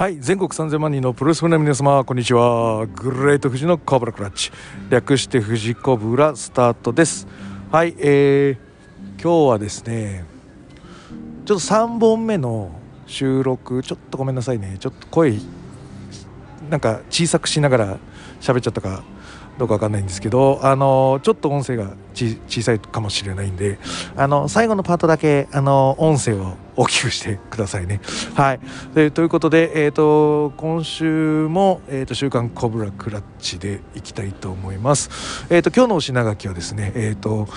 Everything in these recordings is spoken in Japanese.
はい全国3000万人のプロレスファンの皆様こんにちは。グレート富士のコブラクラッチ。略して富士コブラスタートです。はいえー、今日はですねちょっと3本目の収録ちょっとごめんなさいね。ちょっと声なんか小さくしながら喋っちゃったか。どうか分かんないんですけどあのちょっと音声が小さいかもしれないんであの最後のパートだけあの音声を大きくしてくださいね。はいでということで、えーと、今週も、えーと「週刊コブラクラッチ」でいきたいと思います。えーと、今日のお品書きはですね、えーと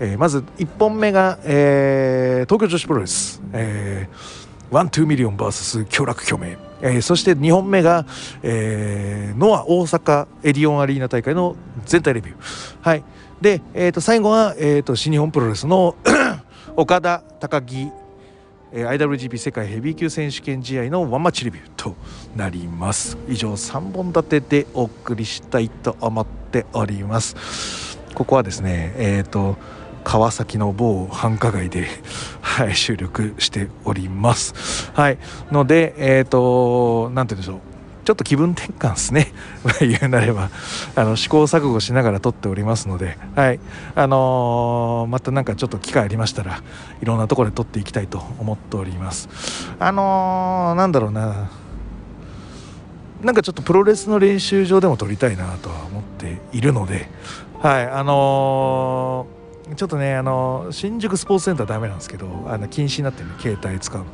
えー、まず1本目が、えー、東京女子プロレス。えーワン・トゥミリオン VS 享楽共鳴、えー、そして2本目が、えー、ノア大阪エディオンアリーナ大会の全体レビュー、はい、で、えー、と最後は、えー、と新日本プロレスの 岡田高木 IWGP 世界ヘビー級選手権試合のワンマッチレビューとなります。以上3本立てでお送りしたいと思っております。ここはですねえっ、ー、と川崎の某繁華街で、はい、収録しております。はい、ので、えっ、ー、と、なんて言うんでしょう。ちょっと気分転換ですね。言うなれば、あの試行錯誤しながら撮っておりますので、はい、あのー、またなんかちょっと機会ありましたら、いろんなところで撮っていきたいと思っております。あのー、なんだろうな。なんかちょっとプロレスの練習場でも撮りたいなとは思っているので、はい、あのーちょっとねあの新宿スポーツセンターダメなんですけどあの禁止になってる、ね、携帯使うの。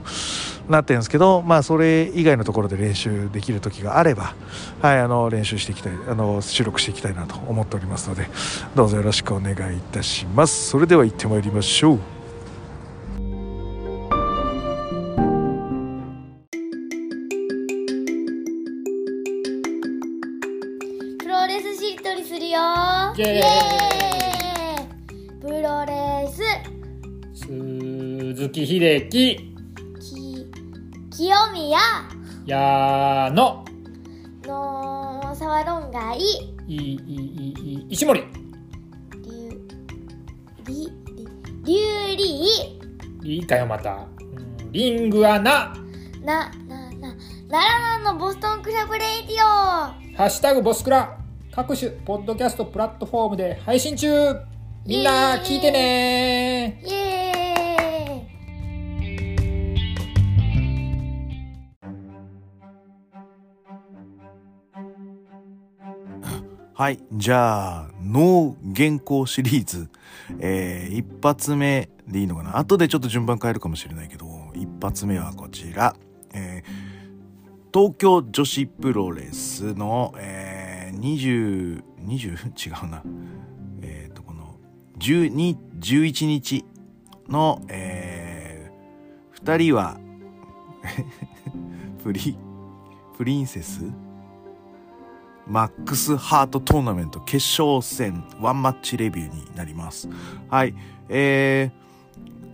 なってるんですけどまあそれ以外のところで練習できる時があればはいあの練習していきたいあの収録していきたいなと思っておりますのでどうぞよろしくお願いいたします。それでは行ってまいりましょう。秀樹。き清宮。矢野の。沢論外。いいいいいい石森。りりりゅうり。りかよまた。リングアナ。ななな奈良のボストンクラブレイディオ。ハッシュタグボスクラ。各種ポッドキャストプラットフォームで配信中。みんな聞いてねイエーイはい。じゃあ、ノー原稿シリーズ。えー、一発目でいいのかな？後でちょっと順番変えるかもしれないけど、一発目はこちら。えー、東京女子プロレスの、えー、20、20? 違うな。えっ、ー、と、この、12、11日の、えー、二人は プリ、プリンセス？マックスハートトーナメント決勝戦ワンマッチレビューになります。はい。え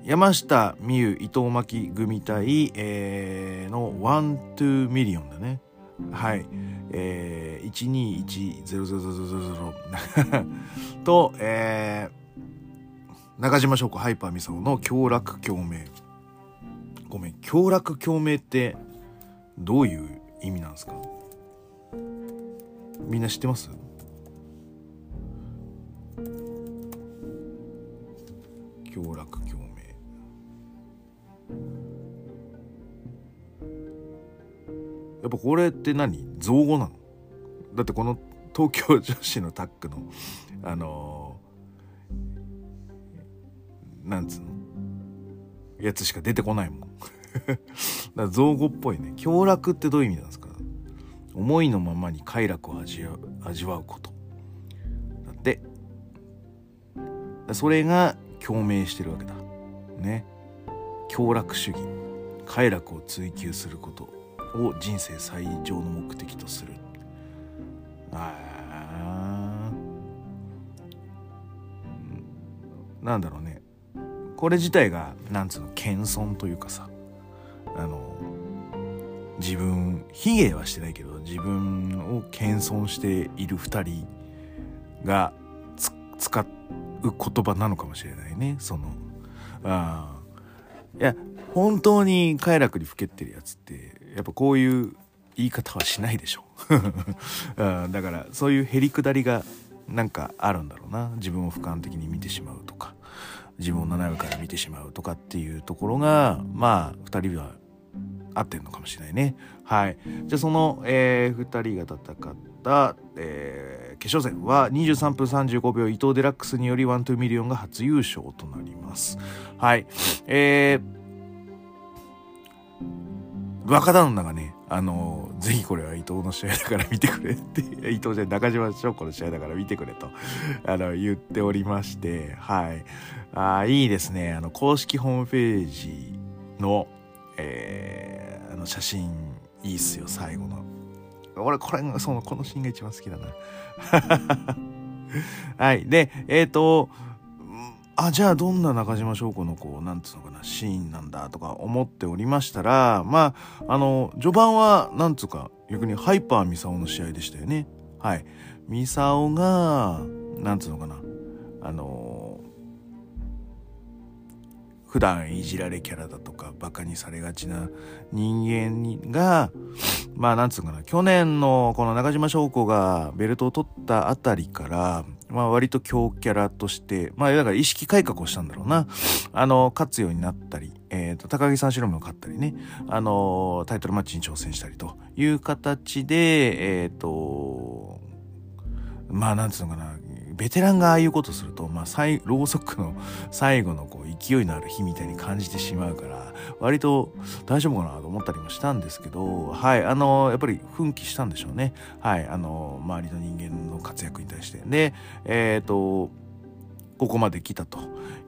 ー、山下実優伊藤麻希組対、えー、のワントゥーミリオンだね。はい。えー、1210000 と、えー、中島翔子ハイパーミサオの享楽共鳴。ごめん、協楽共鳴ってどういう意味なんですか？みんな知ってます？共楽共鳴。やっぱこれって何？造語なの？だってこの東京女子のタッグのあのー、なんつうの？やつしか出てこないもん。だ造語っぽいね。共楽ってどういう意味なんですか？思いのままに快楽を味わ味わうこと。だってそれが共鳴してるわけだ。ね。享楽主義。快楽を追求することを人生最上の目的とする。あなんだろうね。これ自体がなんつうの謙遜というかさ。あの自分卑下はしてないけど自分を謙遜している2人が使う言葉なのかもしれないね。そのあいや本当に快楽にふけってるやつってやっぱこういう言い方はしないでしょ、うん、だからそういうへりくだりがなんかあるんだろうな。自分を俯瞰的に見てしまうとか自分を斜めから見てしまうとかっていうところがまあ2人は合ってるのかもしれないねはいじゃあその、えー、2人が戦った、えー決勝戦は23分35秒伊藤デラックスによりワントゥーミリオンが初優勝となりますはいえー、若旦那がね、あのぜひこれは伊藤の試合だから見てくれって、伊藤じゃ中島翔子の試合だから見てくれと、あの、言っておりまして、はい。あーいいですね。あの、公式ホームページの、えー、あの、写真、いいっすよ、最後の。俺、これが、その、このシーンが一番好きだな。はい。で、えっ、と、あ、じゃあどんな中島翔子のこう、なんつうのかな、シーンなんだとか思っておりましたら、まあ、あの、序盤は、なんつうか、逆にハイパーミサオの試合でしたよね。はい。ミサオが、なんつうのかな、あの、普段いじられキャラだとか、バカにされがちな人間が、まあなんつうかな、去年のこの中島翔子がベルトを取ったあたりから、まあ割と強キャラとして、まあだから意識改革をしたんだろうな。あの、勝つようになったり、えっ、と、高木三四郎も勝ったりね、あの、タイトルマッチに挑戦したりという形で、えっ、と、まあなんつうのかな、ベテランがああいうことすると、まあ、最ろうそくの最後のこう勢いのある火みたいに感じてしまうから割と大丈夫かなと思ったりもしたんですけどはいあのやっぱり奮起したんでしょうね。はいあの周りの人間の活躍に対して。でえっ、とここまで来たと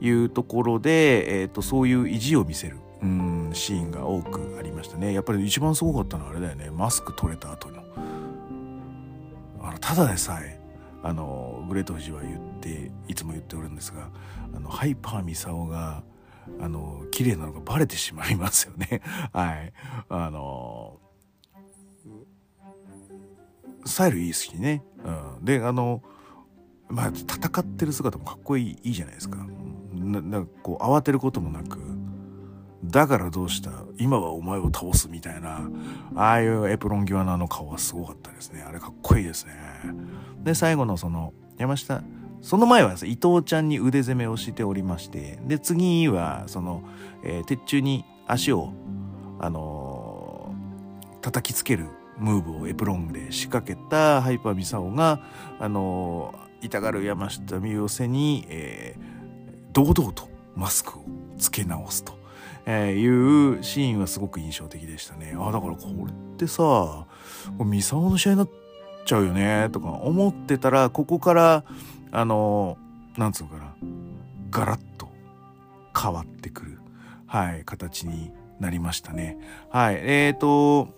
いうところで、えー、とそういう意地を見せるうんシーンが多くありましたね。やっぱり一番すごかったのはあれだよね。マスク取れた後の。あのただでさえあのグレート富士は言っていつも言っておるんですがあのハイパーミサオがあの綺麗なのがバレてしまいますよね。はい。あのスタイルいいですしね、うん、であのまあ戦ってる姿もかっこいいいいじゃないですか。ななんかこう慌てることもなくだからどうした？今はお前を倒すみたいな。ああいうエプロン際のあの顔はすごかったですね。あれかっこいいですね。で最後のその山下その前は伊藤ちゃんに腕攻めをしておりまして。で次はその、えー鉄柱に足をあのー叩きつけるムーブをエプロンで仕掛けたハイパーミサオがあのー痛がる山下美代瀬に、えー堂々とマスクをつけ直すと。えーいうシーンはすごく印象的でしたね。あだからこれってさこれミサオの試合になっちゃうよねとか思ってたらここからあのなんつうのかなガラッと変わってくるはい形になりましたね。はいえーと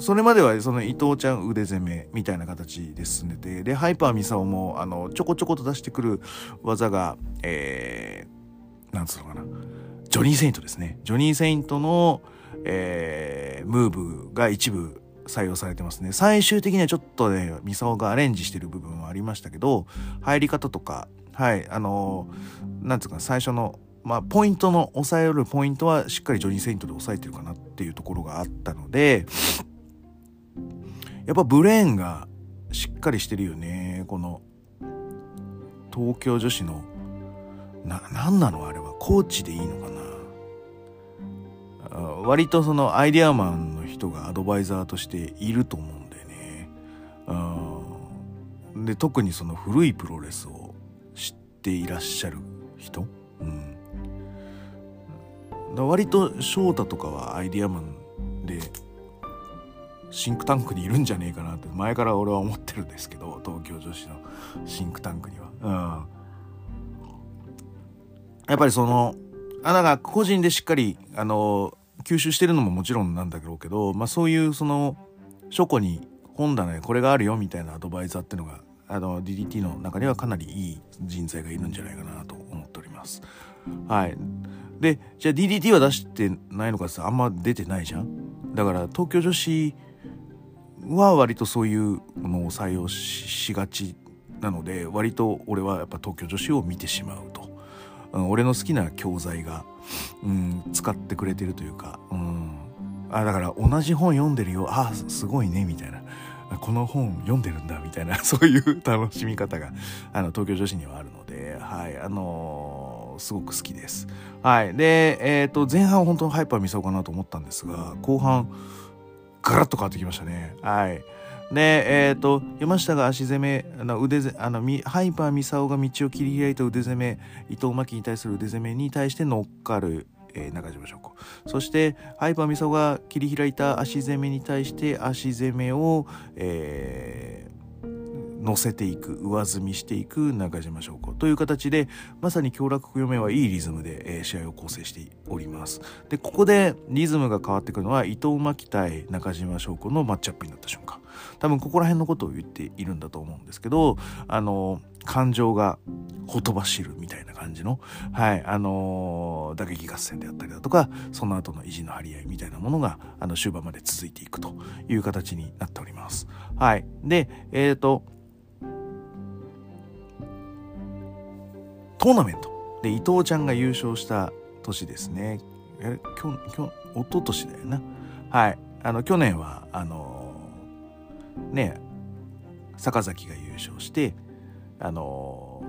それまではその伊藤ちゃん腕攻めみたいな形で進んでてでハイパーミサオもあのちょこちょこと出してくる技がえー、なんつうのかなジョニー・セイントですね。ジョニー・セイントの、えームーブが一部採用されてますね。最終的にはちょっとねミサオがアレンジしてる部分はありましたけど入り方とかはいあのーなんつうか最初のまあポイントの抑えるポイントはしっかりジョニー・セイントで抑えてるかなっていうところがあったのでやっぱブレーンがしっかりしてるよね。この東京女子のな何なの？あれは。コーチでいいのかな？割とそのアイデアマンの人がアドバイザーとしていると思うんだよね。うんで特にその古いプロレスを知っていらっしゃる人、うん、だ割と翔太とかはアイデアマンでシンクタンクにいるんじゃねえかなって前から俺は思ってるんですけど東京女子のシンクタンクには。うんやっぱりそのあなんか個人でしっかりあの吸収してるのももちろんなんだろうけど、まあ、そういうその書庫に本棚にこれがあるよみたいなアドバイザーっていうのがあの DDT の中にはかなりいい人材がいるんじゃないかなと思っております。はい、でじゃあ DDT は出してないのかってあんま出てないじゃん？だから東京女子は割とそういうのを採用ししがちなので割と俺はやっぱ東京女子を見てしまうと。俺の好きな教材が、うん、使ってくれてるというか、うん、あだから同じ本読んでるよあすごいねみたいな。この本読んでるんだみたいな そういう楽しみ方があの東京女子にはあるのではいあのー、すごく好きです。はいでえっ、ー、と前半本当にハイパー見そうかなと思ったんですが後半ガラッと変わってきましたね。はい。で、えっ、ー、と、山下が足攻め、あの腕あのハイパーミサオが道を切り開いた腕攻め、伊藤真希に対する腕攻めに対して乗っかる、えー、中島翔子。そして、ハイパーミサオが切り開いた足攻めに対して足攻めを、えー、乗せていく上積みしていく中島翔子。という形でまさに強楽読めはいいリズムで、えー、試合を構成しております。でここでリズムが変わってくるのは伊藤真希対中島翔子のマッチアップになった瞬間。多分ここら辺のことを言っているんだと思うんですけどあの感情がほとばしるみたいな感じの、はい、あの、打撃合戦であったりだとか、その後の意地の張り合いみたいなものが、あの、終盤まで続いていくという形になっております。はい。で、えっ、ー、と、トーナメントで伊藤ちゃんが優勝した年ですね。え、きょ、きょ、一昨年だよな。はい。あの、去年は、あの、ね、坂崎が優勝して、あの、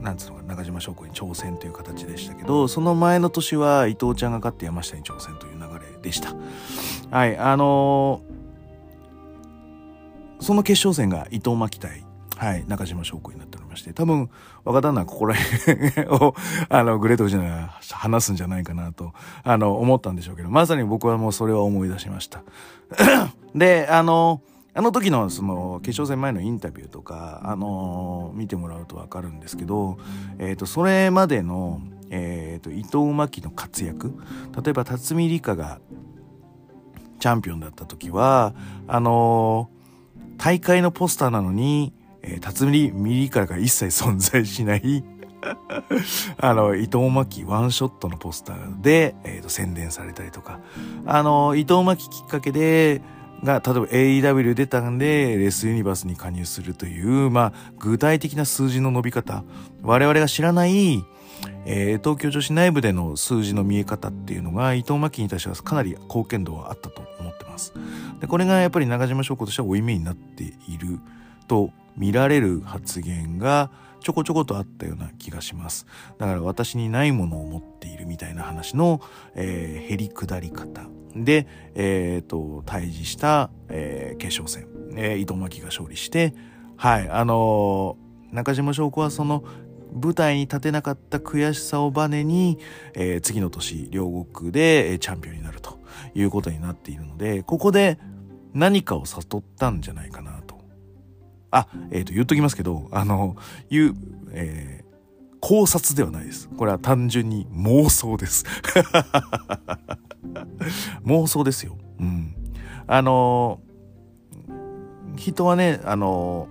なんつうのか中島翔子に挑戦という形でしたけど、その前の年は伊藤ちゃんが勝って山下に挑戦という流れでした。はい、あのー、その決勝戦が伊藤真希対はい、中島翔子になっておりまして、多分、若旦那はここら辺を、あの、グレートフジナが話すんじゃないかなと、あの、思ったんでしょうけど、まさに僕はもうそれは思い出しました。で、あの、あの時のその決勝戦前のインタビューとか、あの見てもらうとわかるんですけど、えっ、ー、と、それまでの、えっ、ー、と、伊藤真希の活躍、例えば辰巳梨花がチャンピオンだった時は、あの大会のポスターなのに、えー、辰巳ミリからが一切存在しない あの、伊藤真希ワンショットのポスターで、えーと、宣伝されたりとか、あの、伊藤真希きっかけで、が、例えば AEW 出たんで、レスユニバースに加入するという、まあ、具体的な数字の伸び方、我々が知らない、えー、東京女子内部での数字の見え方っていうのが伊藤真希に対してはかなり貢献度はあったと思ってます。で、これがやっぱり中島翔子としては負い目になっていると見られる発言がちょこちょことあったような気がします。だから私にないものを持っているみたいな話の、えー、減り下り方。で、えっ、ー、と、対峙した、えー、決勝戦、えー、糸巻が勝利して、はい、あのー、中島翔子はその舞台に立てなかった悔しさをバネに、えー、次の年、両国でチャンピオンになるということになっているので、ここで何かを悟ったんじゃないかな。あ、えっ、ー、と、言っときますけど、あの、いう、えー、考察ではないです。これは単純に妄想です。妄想ですよ。うん。あの、人はね、あの、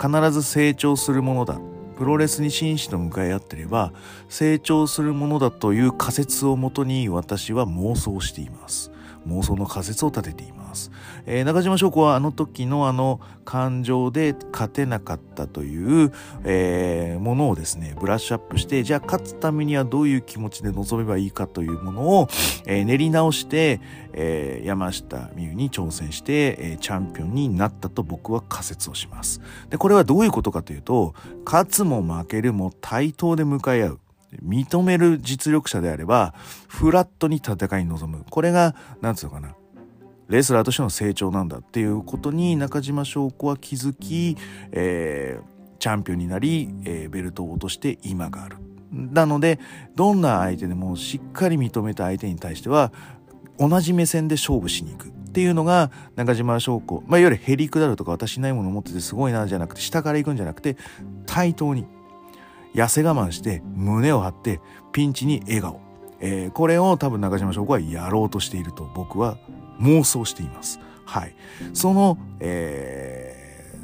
必ず成長するものだ。プロレスに真摯と向かい合ってれば、成長するものだという仮説をもとに私は妄想しています。妄想の仮説を立てています、えー、中島翔子はあの時のあの感情で勝てなかったという、えー、ものをですねブラッシュアップしてじゃあ勝つためにはどういう気持ちで臨めばいいかというものを、えー、練り直して、えー、山下美夢に挑戦して、えー、チャンピオンになったと僕は仮説をしますでこれはどういうことかというと勝つも負けるも対等で向かい合う認める実力者であれば、フラットに戦いに臨む。これが、なんつうのかな。レスラーとしての成長なんだっていうことに中島翔子は気づき、えー、チャンピオンになり、えー、ベルトを落として今がある。なので、どんな相手でもしっかり認めた相手に対しては、同じ目線で勝負しに行くっていうのが中島翔子。まあ、いわゆるへりくだるとか私ないものを持っててすごいなじゃなくて、下から行くんじゃなくて、対等に。痩せ我慢して胸を張ってピンチに笑顔、えー、これを多分中島翔子はやろうとしていると僕は妄想しています。はい。その、え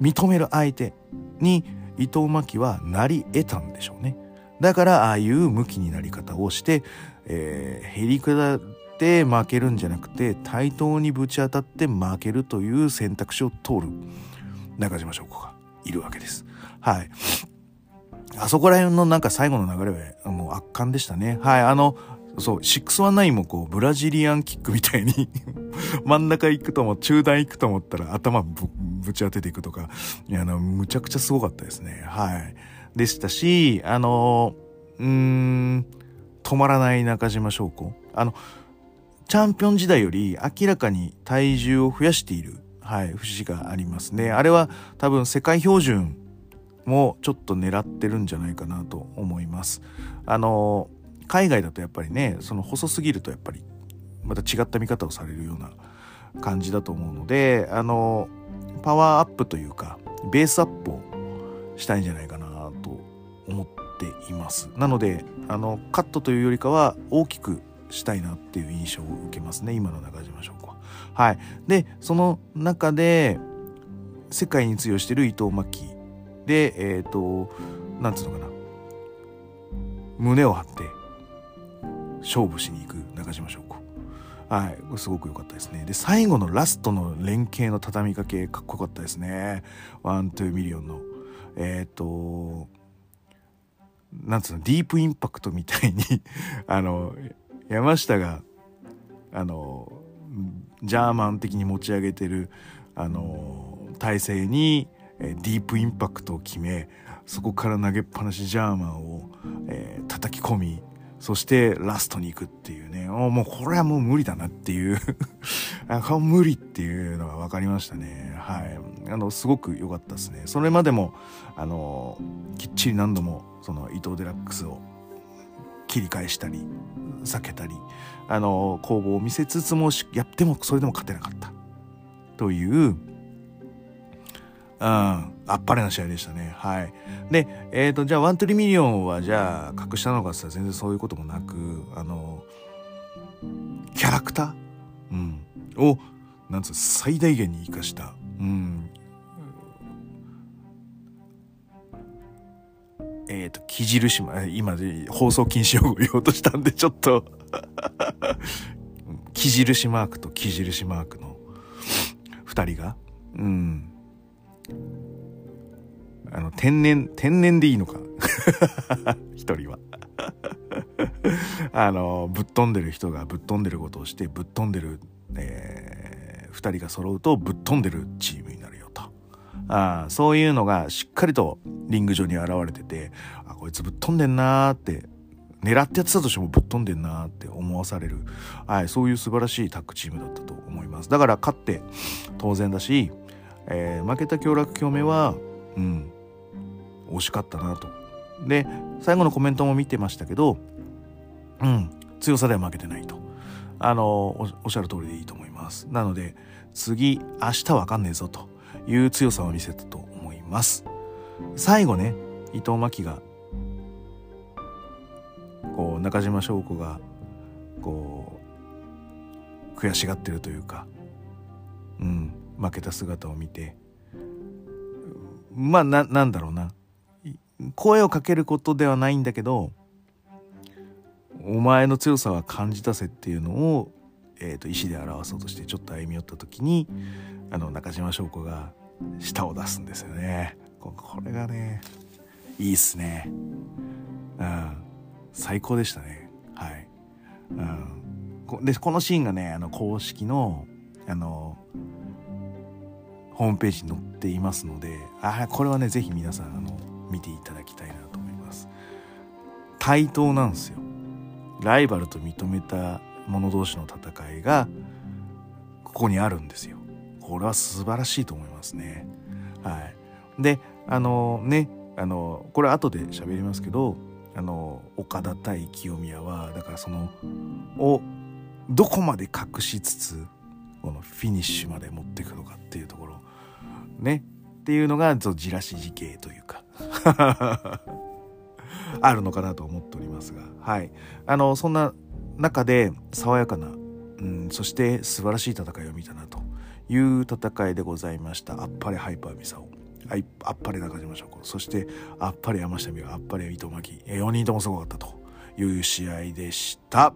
ー、認める相手に伊藤真希はなり得たんでしょうね。だからああいう向きになり方をして、えー、へりくだって負けるんじゃなくて対等にぶち当たって負けるという選択肢を通る中島翔子がいるわけです。はい。あそこら辺のなんか最後の流れはもう圧巻でしたね。はい、あの、そう、619もこう、ブラジリアンキックみたいに 真ん中行くとも、中段行くと思ったら頭ぶぶち当てていくとか、いや、あの、むちゃくちゃすごかったですね。はい。でしたし、あの、うーん、止まらない中島翔子。あの、チャンピオン時代より明らかに体重を増やしている、はい、節がありますね。あれは多分世界標準もちょっと狙ってるんじゃないかなと思います。あの、海外だとやっぱりね、その細すぎるとやっぱりまた違った見方をされるような感じだと思うので、あの、パワーアップというか、ベースアップをしたいんじゃないかなと思っています。なので、あの、カットというよりかは大きくしたいなっていう印象を受けますね、今の中島翔子は。はい。で、その中で、世界に通用してる伊藤真希で、えっ、と、なんつうのかな。胸を張って、勝負しに行く中島翔子。はい、すごく良かったですね。で、最後のラストの連携の畳みかけ、かっこよかったですね。ワン、トゥミリオンの。えっ、と、なんつうの、ディープインパクトみたいに あの、山下が、あの、ジャーマン的に持ち上げてる、あの、体勢に、えディープインパクトを決め、そこから投げっぱなしジャーマンを、えー叩き込み、そしてラストに行くっていうね、おもうこれはもう無理だなっていう あ、これは無理っていうのが分かりましたね。はい。あの、すごく良かったですね。それまでも、あの、きっちり何度も、その伊藤デラックスを切り返したり、避けたり、あの、攻防を見せつつも、やってもそれでも勝てなかった。という、うん、あっぱれな試合でしたね。はい。で、えっ、と、じゃあ、ワントゥミリオンは、じゃあ、隠したのかって言ったら全然そういうこともなく、あの、キャラクター？うん。を、なんつう最大限に活かした。うん。えっ、と、キ印マ今放送禁止用語言おうとしたんで、ちょっと キ印マークとキ印マークの二人が、うん。あの、天然、天然でいいのか？一人は。あの、ぶっ飛んでる人がぶっ飛んでることをして、ぶっ飛んでる、えー、二人が揃うとぶっ飛んでるチームになるよと。あーそういうのがしっかりとリング上に現れてて、あ、こいつぶっ飛んでんなーって、狙ってやってたとしてもぶっ飛んでんなーって思わされる、はい、そういう素晴らしいタッグチームだったと思います。だから勝って当然だし、えー負けた強楽共鳴は、うん、惜しかったなと。で、最後のコメントも見てましたけど、うん、強さでは負けてないと。あの、おおっしゃる通りでいいと思います。なので、次、明日わかんねえぞという強さを見せたと思います。最後ね、伊藤真希が、こう、中島翔子が、こう、悔しがってるというか、うん、負けた姿を見て、まあ、な、なんだろうな。声をかけることではないんだけど、お前の強さは感じたせっていうのを、えー、と石で表そうとしてちょっと歩み寄った時にあの中島翔子が舌を出すんですよね。これがねいいっすね。うん。最高でしたね。はい、うん、でこのシーンがねあの公式のあのホームページに載っていますのであこれはねぜひ皆さんあの見ていただきたいなと思います対等なんですよライバルと認めた者同士の戦いがここにあるんですよ。これは素晴らしいと思いますね。はい。で、あのね、あのこれ後で喋りますけど、あの岡田対清宮はだからそのをどこまで隠しつつこのフィニッシュまで持っていくのかっていうところねっていうのがそうじらし時系というか あるのかなと思っておりますが、はい。あの、そんな中で爽やかな、うん、そして素晴らしい戦いを見たなという戦いでございました。あっぱれハイパーミサオ。ああっぱれ中島翔子。そして、あっぱれ山下美和、あっぱれ伊藤真希。4人ともすごかったという試合でした。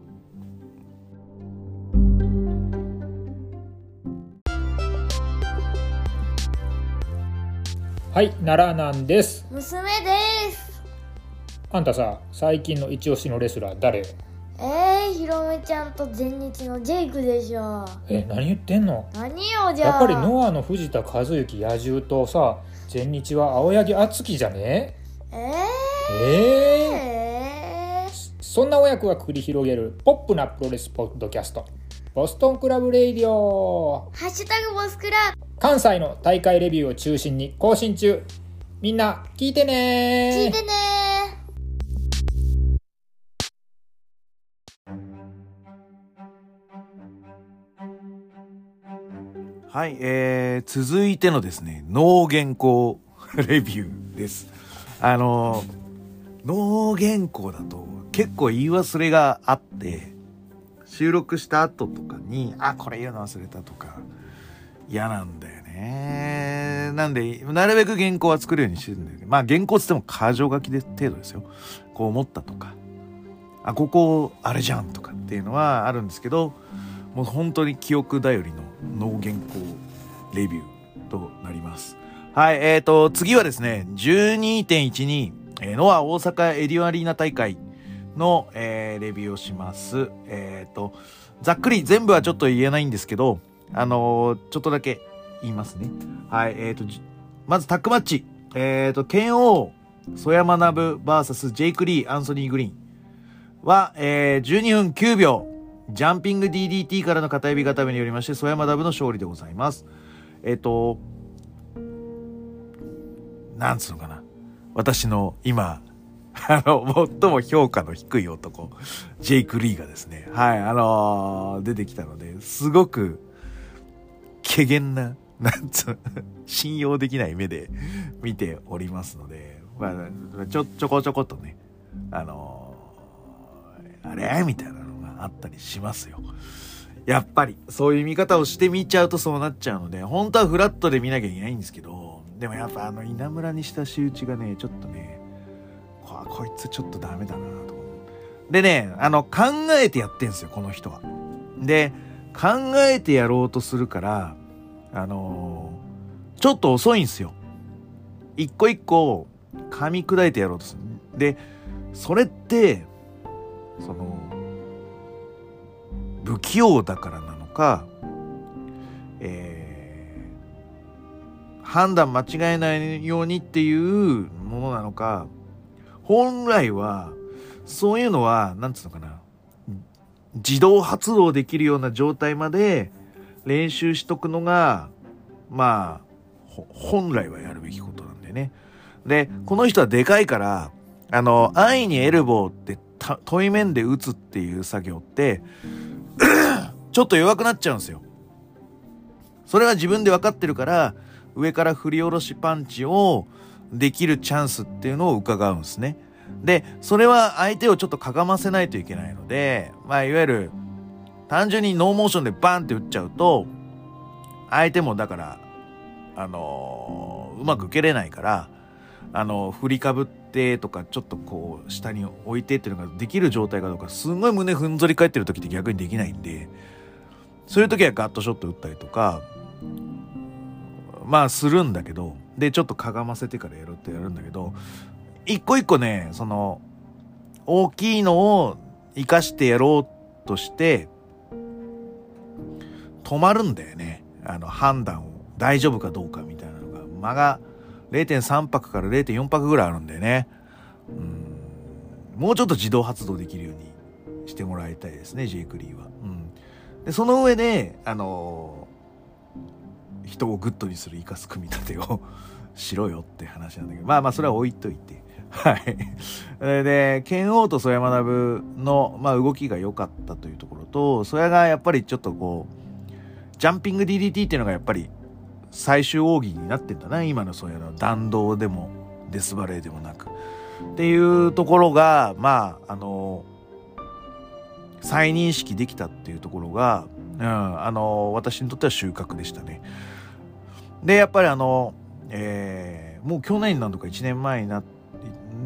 はい奈良なんです。娘です。あんたさ最近の一押しのレスラー誰？よえー、ひろむちゃんと全日のジェイクでしょ。え何言ってんの？何よじゃあ。やっぱりノアの藤田和幸野獣とさ全日は青柳亜生じゃね？ええー、ええー、そんな親子が繰り広げるポップなプロレスポッドキャストボストンクラブレイディオ。ハッシュタグボスクラ関西の大会レビューを中心に更新中。みんな聞いてね。聞いてね。はい、えー、続いてのですね、脳原稿レビューです。あの、脳原稿だと結構言い忘れがあって、収録した後とかに、あ、これ言うの忘れたとか、嫌なんだよね。なんで、なるべく原稿は作るようにしてるんだよね。まあ原稿つっても箇条書きで程度ですよ。こう思ったとか、あ、ここ、あれじゃんとかっていうのはあるんですけど、もう本当に記憶頼りの脳原稿レビューとなります。はい、えーと、次はですね、12.12、えーノア大阪エディオアリーナ大会の、えーレビューをします。えーと、ざっくり全部はちょっと言えないんですけど、あのーちょっとだけ言いますね。はい、えーと、まずタックマッチ。えーと、剣王、曽山学 VS ジェイク・リー、アンソニー・グリーンは、えー12分9秒。ジャンピング DDT からの片指固めによりまして、曽山ダブの勝利でございます。えっ、と、なんつうのかな。私の今、あの、最も評価の低い男、ジェイク・リーがですね、はい、あのー出てきたので、すごく、怪げな、なんつう、信用できない目で見ておりますので、まあ、ちょ、ちょこちょことね、あのーあれ？みたいなのがあったりしますよ。やっぱり、そういう見方をしてみちゃうとそうなっちゃうので、本当はフラットで見なきゃいけないんですけど、でもやっぱあの稲村にした仕打ちがね、ちょっとね、こいつちょっとダメだなと。でね、あの、考えてやってんすよ、この人は。で、考えてやろうとするから、あのーちょっと遅いんすよ。一個一個噛み砕いてやろうとする。で、それって、その、不器用だからなのか、えー判断間違えないようにっていうものなのか、本来は、そういうのは、なんつうのかな、自動発動できるような状態まで練習しとくのが、まあ、本来はやるべきことなんでね。で、この人はでかいから、あの、安易にエルボーってた対面で打つっていう作業って、ちょっと弱くなっちゃうんですよ。それは自分で分かってるから、上から振り下ろしパンチをできるチャンスっていうのを伺うんですね。で、それは相手をちょっとかがませないといけないので、まあ、いわゆる、単純にノーモーションでバンって打っちゃうと、相手もだから、あのーうまく受けれないから、あの振りかぶってとか、ちょっとこう、下に置いてっていうのができる状態かどうか、すんごい胸ふんぞり返ってる時って逆にできないんで、そういう時はガットショット打ったりとか、まあするんだけど、で、ちょっとかがませてからやるってやるんだけど、一個一個ね、その、大きいのを活かしてやろうとして、止まるんだよね。あの、判断を。大丈夫かどうかみたいなのが。間が0.3拍から0.4拍ぐらいあるんだよね。うん。もうちょっと自動発動できるようにしてもらいたいですね、ジェイク・リーは。うん。で、その上で、あの人をグッドにする生かす組み立てを しろよって話なんだけど、まあまあそれは置いといて。はい。えーで、拳王と征矢学の、まあ、動きが良かったというところと、征矢がやっぱりちょっとこう、ジャンピング DDT っていうのがやっぱり最終奥義になってんだな、今の征矢の弾道でもデスバレーでもなく。っていうところが、まあ、あの、再認識できたっていうところが、うん、あの、私にとっては収穫でしたね。で、やっぱりあの、えーもう去年なんとか1年前にな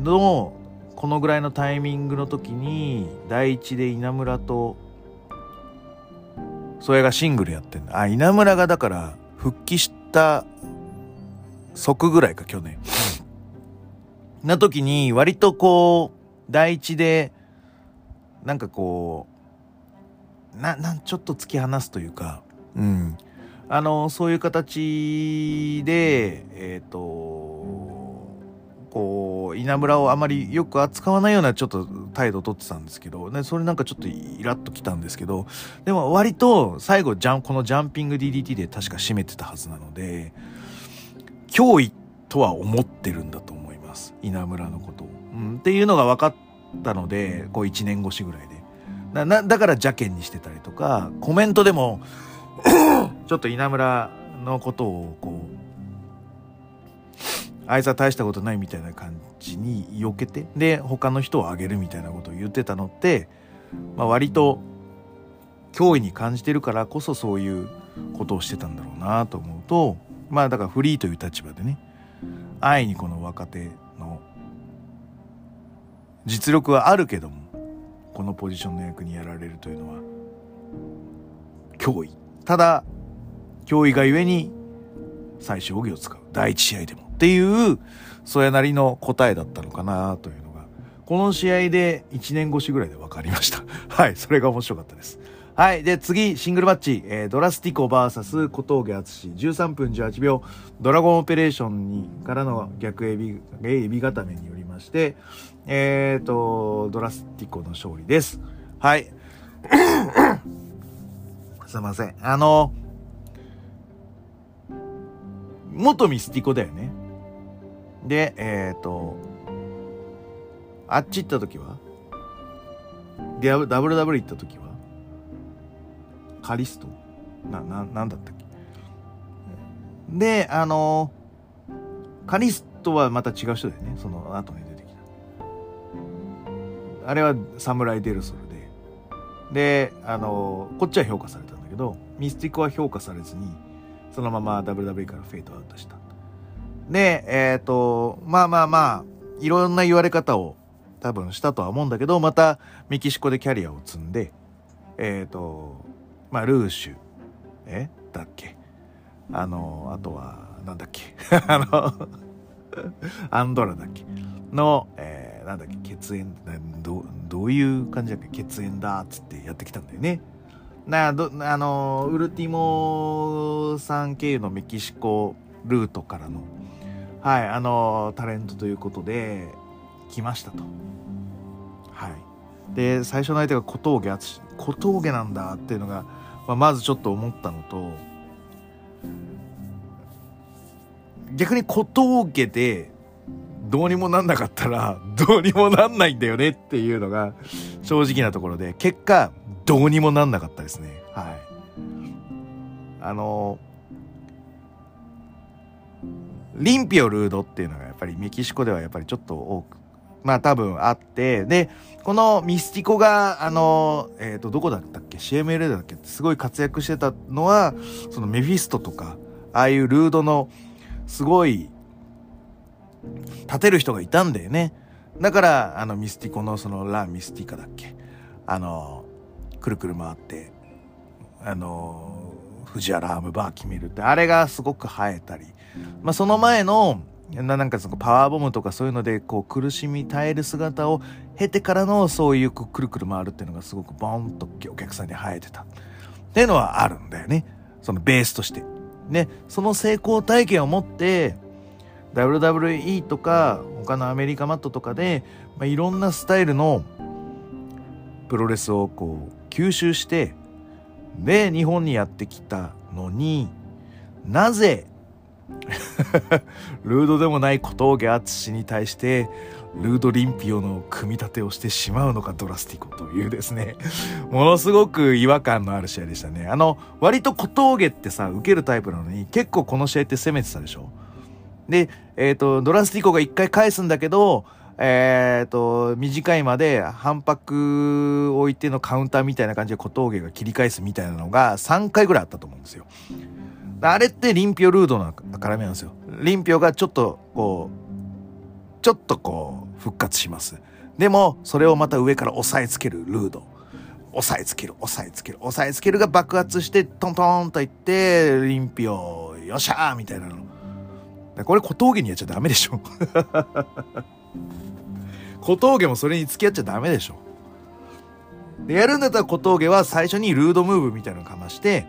の、このぐらいのタイミングの時に、第一で稲村と、それがシングルやってんだ。あ、稲村がだから、復帰した、即ぐらいか、去年。な時に、割とこう、第一で、なんかこうななんちょっと突き放すというか、うん、あのそういう形でえっ、とこう稲村をあまりよく扱わないようなちょっと態度をとってたんですけど、ね、それなんかちょっとイラッときたんですけどでも割と最後ジャンこのジャンピング DDT で確か締めてたはずなので脅威とは思ってるんだと思います稲村のことを、うん。っていうのが分かったのでこう1年越しぐらいでななだから邪険にしてたりとかコメントでもちょっと稲村のことをこうあいつは大したことないみたいな感じに避けてで他の人をあげるみたいなことを言ってたのって、まあ、割と脅威に感じてるからこそそういうことをしてたんだろうなと思うとまあだからフリーという立場でね安易にこの若手の実力はあるけどもこのポジションの役にやられるというのは脅威。ただ脅威がゆえに最小義を使う第一試合でもっていうそれなりの答えだったのかなというのがこの試合で1年越しぐらいで分かりました はいそれが面白かったですはい。で、次、シングルマッチ、えードラスティコ VS 小峠敦13分18秒、ドラゴンオペレーションに、からの逆エビ、エビ固めによりまして、えっ、と、ドラスティコの勝利です。はい。すいません。あの、元ミスティコだよね。で、えっ、と、あっち行った時は WWE 行った時は？カリスト？な、な、なんだったっけ？で、あの、カリストはまた違う人だよね。その後に出てきた。あれはサムライデルソルで。で、あの、こっちは評価されたんだけど、ミスティコは評価されずに、そのまま WWE からフェードアウトした。で、えっ、と、まあまあまあ、いろんな言われ方を多分したとは思うんだけど、またメキシコでキャリアを積んで、えっ、と、まあ、ルーシュ、えだっけ？あの、あとは、なんだっけ？あの、アンドラだっけ？の、えーなんだっけ？血縁どどういう感じだっけ？血縁だっつってやってきたんだよね。などあのウルティモさん経由のメキシコルートからのはいあのタレントということで来ましたと。はい。で最初の相手が小峠敦小峠なんだっていうのが、まあ、まずちょっと思ったのと逆に小峠でどうにもなんなかったらどうにもなんないんだよねっていうのが正直なところで結果どうにもなんなかったですね。はい。あのリンピオルードっていうのがやっぱりメキシコではやっぱりちょっと多くまあ多分あってでこのミスティコがあのえっ、とどこだったっけ？CML だっけすごい活躍してたのはそのメフィストとかああいうルードのすごい立てる人がいたんだよね。だから、あの、ミスティコのそのラ・ミスティカだっけ？あの、くるくる回って、あの、藤原アームバー決めるって、あれがすごく生えたり、まあ、その前の、ななんかそのパワーボムとかそういうので、こう、苦しみ耐える姿を経てからの、そういうくくるくる回るっていうのがすごくボンとお客さんに生えてた。っていうのはあるんだよね。そのベースとして。ね、その成功体験を持って、WWE とか他のアメリカマットとかで、まあ、いろんなスタイルのプロレスをこう吸収してで日本にやってきたのになぜ ルードでもない小峠敦に対してルードリンピオの組み立てをしてしまうのかドラスティコというですねものすごく違和感のある試合でしたね。あの割と小峠ってさ受けるタイプなのに結構この試合って攻めてたでしょ。で、えっ、と、ドラスティコが一回返すんだけど、えっ、と、短いまで反拍置いてのカウンターみたいな感じで小峠が切り返すみたいなのが3回ぐらいあったと思うんですよ。あれってリンピオルードの絡みなんですよ。リンピオがちょっとこう、ちょっとこう復活します。でも、それをまた上から押さえつけるルード。押さえつける、押さえつける、押さえつけるが爆発してトントンといって、リンピオ、よっしゃーみたいなの。これ小峠にやっちゃダメでしょ 小峠もそれに付き合っちゃダメでしょ。でやるんだったら小峠は最初にルードムーブみたいなのかまして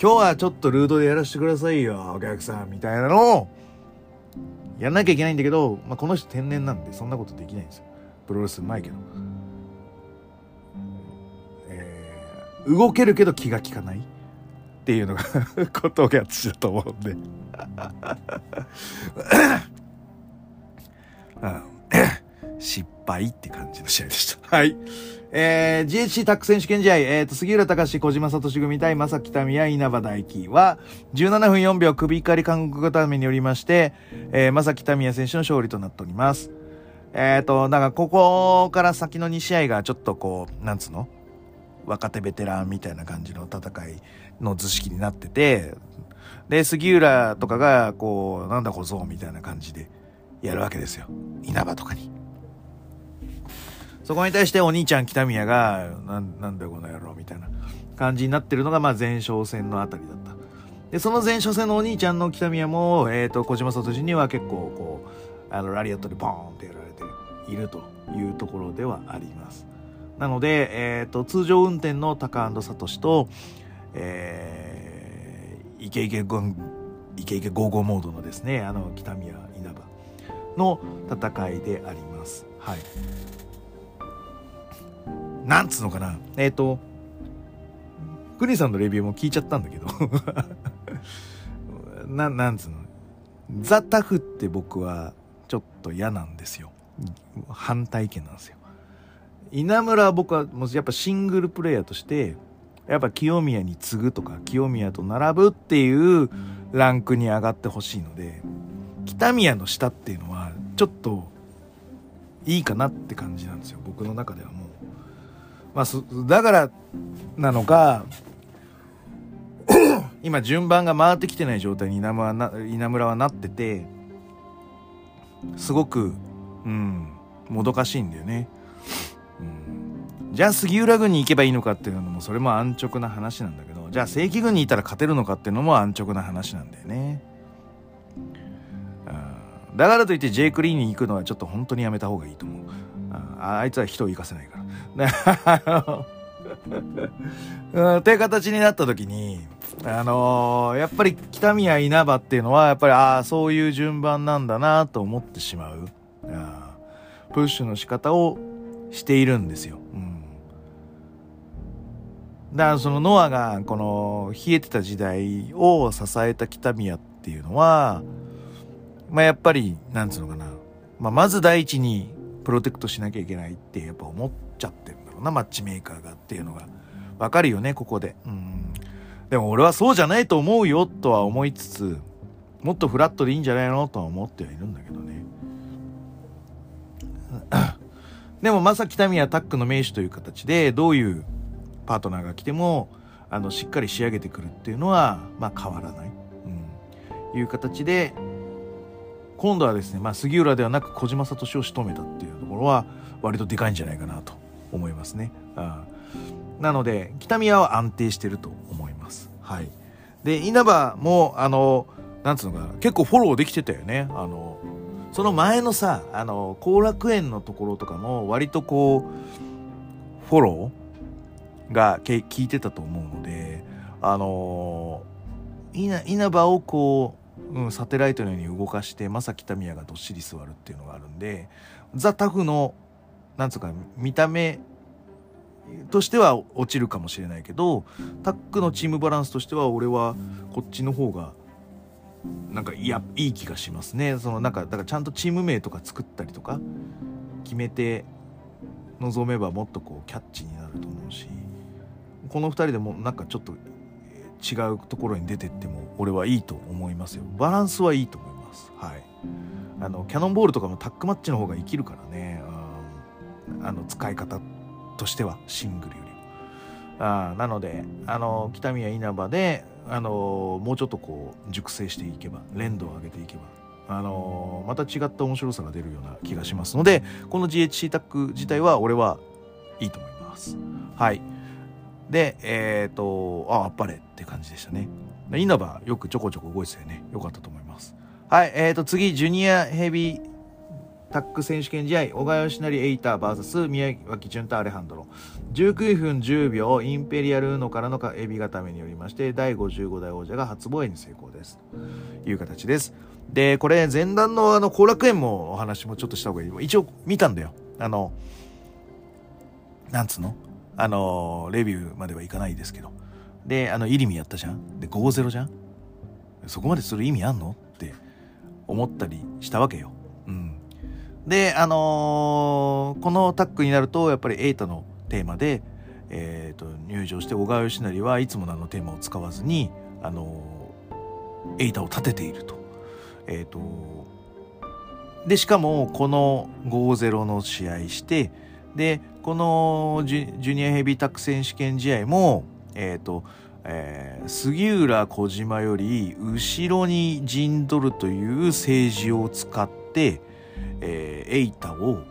今日はちょっとルードでやらせてくださいよお客さんみたいなのを。やんなきゃいけないんだけど、まあ、この人天然なんでそんなことできないんですよ。プロレスうまいけど、えー動けるけど気が利かない？っていうのが 小峠淳だと思うんで。うん 失敗って感じの試合でした。はい。えー、GHC タック選手権試合、えーと、杉浦隆史、小島聡組対正木民也、稲葉大輝は、17分4秒首狩り韓国固めによりまして、えー、正木民也選手の勝利となっております。えーと、だかここから先の2試合がちょっとこう、なんつうの？若手ベテランみたいな感じの戦いの図式になってて、で、杉浦とかが、こう、なんだこぞ、みたいな感じでやるわけですよ。稲葉とかに。そこに対してお兄ちゃん北宮が、なんなんだこの野郎みたいな感じになってるのが、まあ前哨戦のあたりだった。で、その前哨戦のお兄ちゃんの北宮も、えっ、と、小島聡には結構こう、あの、ラリアットでポーンってやられているというところではあります。なので、えっ、と、通常運転の高安聡と、えー、イケイケゴン、イケイケゴーゴーモードのですね、あの、北宮の戦いであります。はい。なんつうのかなえっ、と、クリさんのレビューも聞いちゃったんだけど な、なんつうのザ・タフって僕はちょっと嫌なんですよ。反対意見なんですよ。稲村は僕はもうやっぱシングルプレイヤーとして、やっぱ清宮に次ぐとか清宮と並ぶっていうランクに上がってほしいので、北宮の下っていうのはちょっといいかなって感じなんですよ。僕の中ではもう。まあ、そだからなのか、今順番が回ってきてない状態に稲村はな稲村はなってて、すごく、うん、もどかしいんだよね。うん、じゃあ杉浦軍に行けばいいのかっていうのもそれも安直な話なんだけど、じゃあ正規軍にいたら勝てるのかっていうのも安直な話なんだよね。だからといって J クリーンに行くのはちょっと本当にやめた方がいいと思う。ああいつは人を生かせないから。っていう形になった時に、あのーやっぱり北宮稲葉っていうのは、やっぱり、ああ、そういう順番なんだなと思ってしまう。プッシュの仕方をしているんですよ。うん。だからそのノアが、この、冷えてた時代を支えた北宮っていうのは、まあやっぱり、なんつうのかな。まあまず第一に、プロテクトしなきゃいけないってやっぱ思っちゃってるんだろうな、マッチメーカーがっていうのが。わかるよね、ここで。うん。でも俺はそうじゃないと思うよとは思いつつ、もっとフラットでいいんじゃないのとは思ってはいるんだけどね。でもまさ北宮タックの名手という形で、どういうパートナーが来ても、あの、しっかり仕上げてくるっていうのは、まあ変わらない。うん。いう形で、今度はですね、まあ、杉浦ではなく小島聡を仕留めたっていうところは割とでかいんじゃないかなと思いますね。あなので北宮は安定してると思います。はい。で稲葉もあのなんつうのかな結構フォローできてたよね。あのその前のさあの後楽園のところとかも割とこうフォローがけ効いてたと思うのであの稲稲葉をこううん、サテライトのように動かして正木民也がどっしり座るっていうのがあるんでザ・タフのなんつうか見た目としては落ちるかもしれないけどタックのチームバランスとしては俺はこっちの方がなんかいやいい気がしますね。そのなんかだからちゃんとチーム名とか作ったりとか決めて臨めばもっとこうキャッチになると思うしこの2人でもなんかちょっと違うところに出てっても俺はいいと思いますよ。バランスはいいと思います。はい。あのキャノンボールとかもタックマッチの方が生きるからね、あの使い方としてはシングルより。あなのであの北宮稲葉であのもうちょっとこう熟成していけば連動を上げていけばあのまた違った面白さが出るような気がしますのでこの GHC タック自体は俺はいいと思います。はい。で、えっ、と、あ、あっぱれって感じでしたね。稲葉よくちょこちょこ動いてたよね。よかったと思います。はい、えっ、と、次、ジュニアヘビータック選手権試合、小川義成エイター VS 宮脇潤太アレハンドロ。19分10秒、インペリアルーノからのエビ固めによりまして、第55代王者が初防衛に成功です。という形です。で、これ、前段のあの、後楽園もお話もちょっとした方がいい。一応見たんだよ。あの、なんつうの？あの、レビューまではいかないですけど。で、あの、イリミやったじゃん？で、5-0じゃん？そこまでする意味あんの？って思ったりしたわけよ。うん。で、あのー、このタッグになると、やっぱりエイタのテーマで、えーと、入場して小川義成はいつものあのテーマを使わずに、あのー、エイタを立てていると。えっ、ー、とでしかもこの5-0の試合してでこのジュニアヘビータック選手権試合もえっ、ー、とえー、杉浦小島より後ろに陣取るという政治を使って、えー、エイタを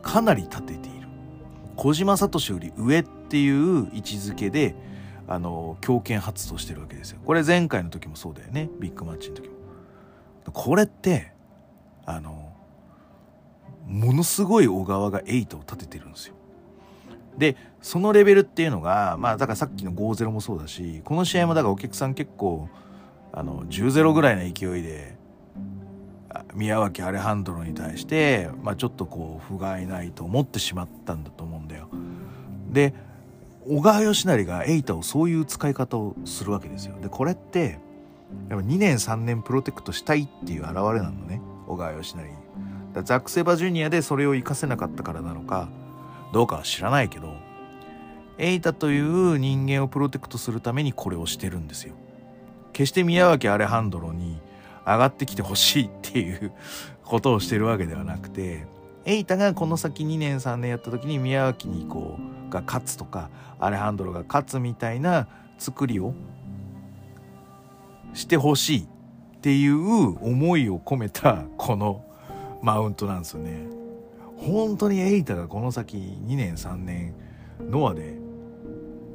かなり立てている。小島聡より上っていう位置づけであの強権発動してるわけですよ。これ前回の時もそうだよね。ビッグマッチの時も。これってあのものすごい小川がエイトを立ててるんですよ。でそのレベルっていうのがまあだからさっきの5-0もそうだしこの試合もだからお客さん結構あの10-0ぐらいの勢いで宮脇アレハンドロに対して、まあ、ちょっとこう不甲斐ないと思ってしまったんだと思うんだよ。で小川義成がエイタをそういう使い方をするわけですよ。でこれってやっぱ2年3年プロテクトしたいっていう表れなのね小川義成に。ザック・セバジュニアでそれを活かせなかったからなのかどうかは知らないけどエイタという人間をプロテクトするためにこれをしてるんですよ。決して宮脇アレハンドロに上がってきてほしいっていう ことをしてるわけではなくてエイタがこの先2年3年やった時に宮脇にこうが勝つとかアレハンドロが勝つみたいな作りをしてほしいっていう思いを込めたこのマウントなんですよね。本当にエイタがこの先2年3年ノアで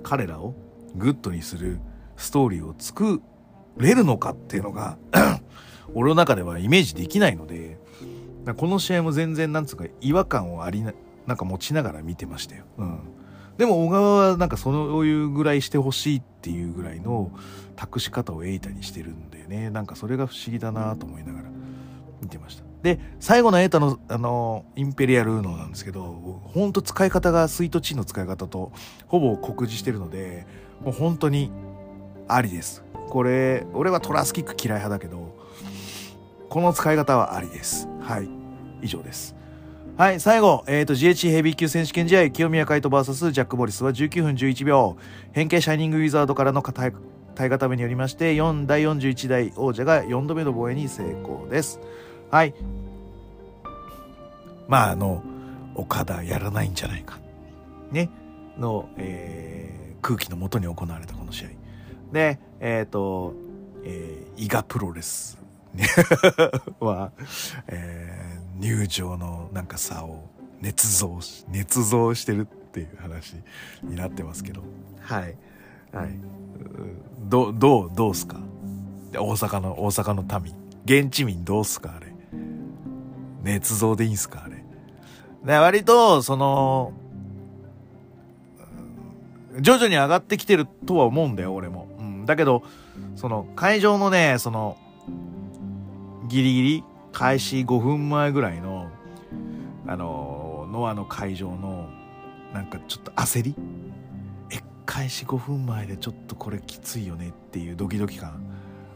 彼らをグッドにするストーリーを作れるのかっていうのが 俺の中ではイメージできないのでこの試合も全然なんつうか違和感をありななんか持ちながら見てましたよ。うん、でも小川はなんかそういうぐらいしてほしいっていうぐらいの託し方をエイタにしてるんだよねなんかそれが不思議だなと思いながら見てました。で、最後のエータの、あの、インペリアルーノなんですけど、ほんと使い方がスイートチーの使い方とほぼ酷似してるので、もう本当にありです。これ、俺はトラスキック嫌い派だけど、この使い方はありです。はい。以上です。はい、最後、えっ、ー、と、GH ヘビー級選手権試合、清宮海斗 VS ジャック・ボリスは19分11秒、変形シャイニングウィザードからの体固めによりまして、4第41代王者が4度目の防衛に成功です。はい。まあ、あの、岡田やらないんじゃないか。ね。の、えー、空気のもとに行われたこの試合。で、えっ、ー、と、えー、伊賀プロレス、は、えー、入場のなんか差を捏造し、捏造してるっていう話になってますけど。はい。はい。ど、どう、どうすか？大阪の、大阪の民。現地民どうすか？あれ。捏造でいいんすかあれ？で、割と、その、徐々に上がってきてるとは思うんだよ、俺も。うん。だけど、その、会場のね、その、ギリギリ、開始5分前ぐらいの、あの、ノアの会場の、なんかちょっと焦り？え、開始5分前でちょっとこれきついよねっていうドキドキ感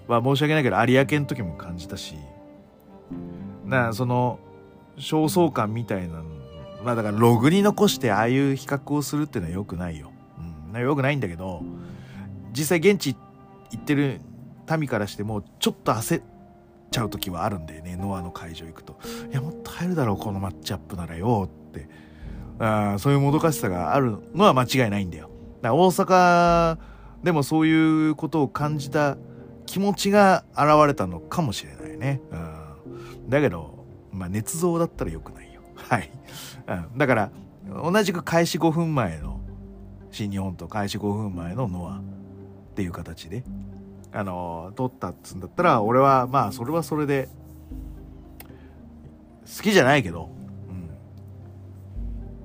は申し訳ないけど、有明の時も感じたし、なその焦燥感みたいなまあだからログに残してああいう比較をするっていうのはよくないよ。うん、よくないんだけど実際現地行ってる民からしてもちょっと焦っちゃう時はあるんだよねノアの会場行くと。いやもっと入るだろうこのマッチアップならよってあそういうもどかしさがあるのは間違いないんだよ。だから大阪でもそういうことを感じた気持ちが現れたのかもしれないね。うんだけど、まあ、捏造だったら良くないよ。はい。うん、だから、同じく開始5分前の新日本と開始5分前のノアっていう形で、あの、撮ったっつうんだったら、俺は、まあ、それはそれで、好きじゃないけど、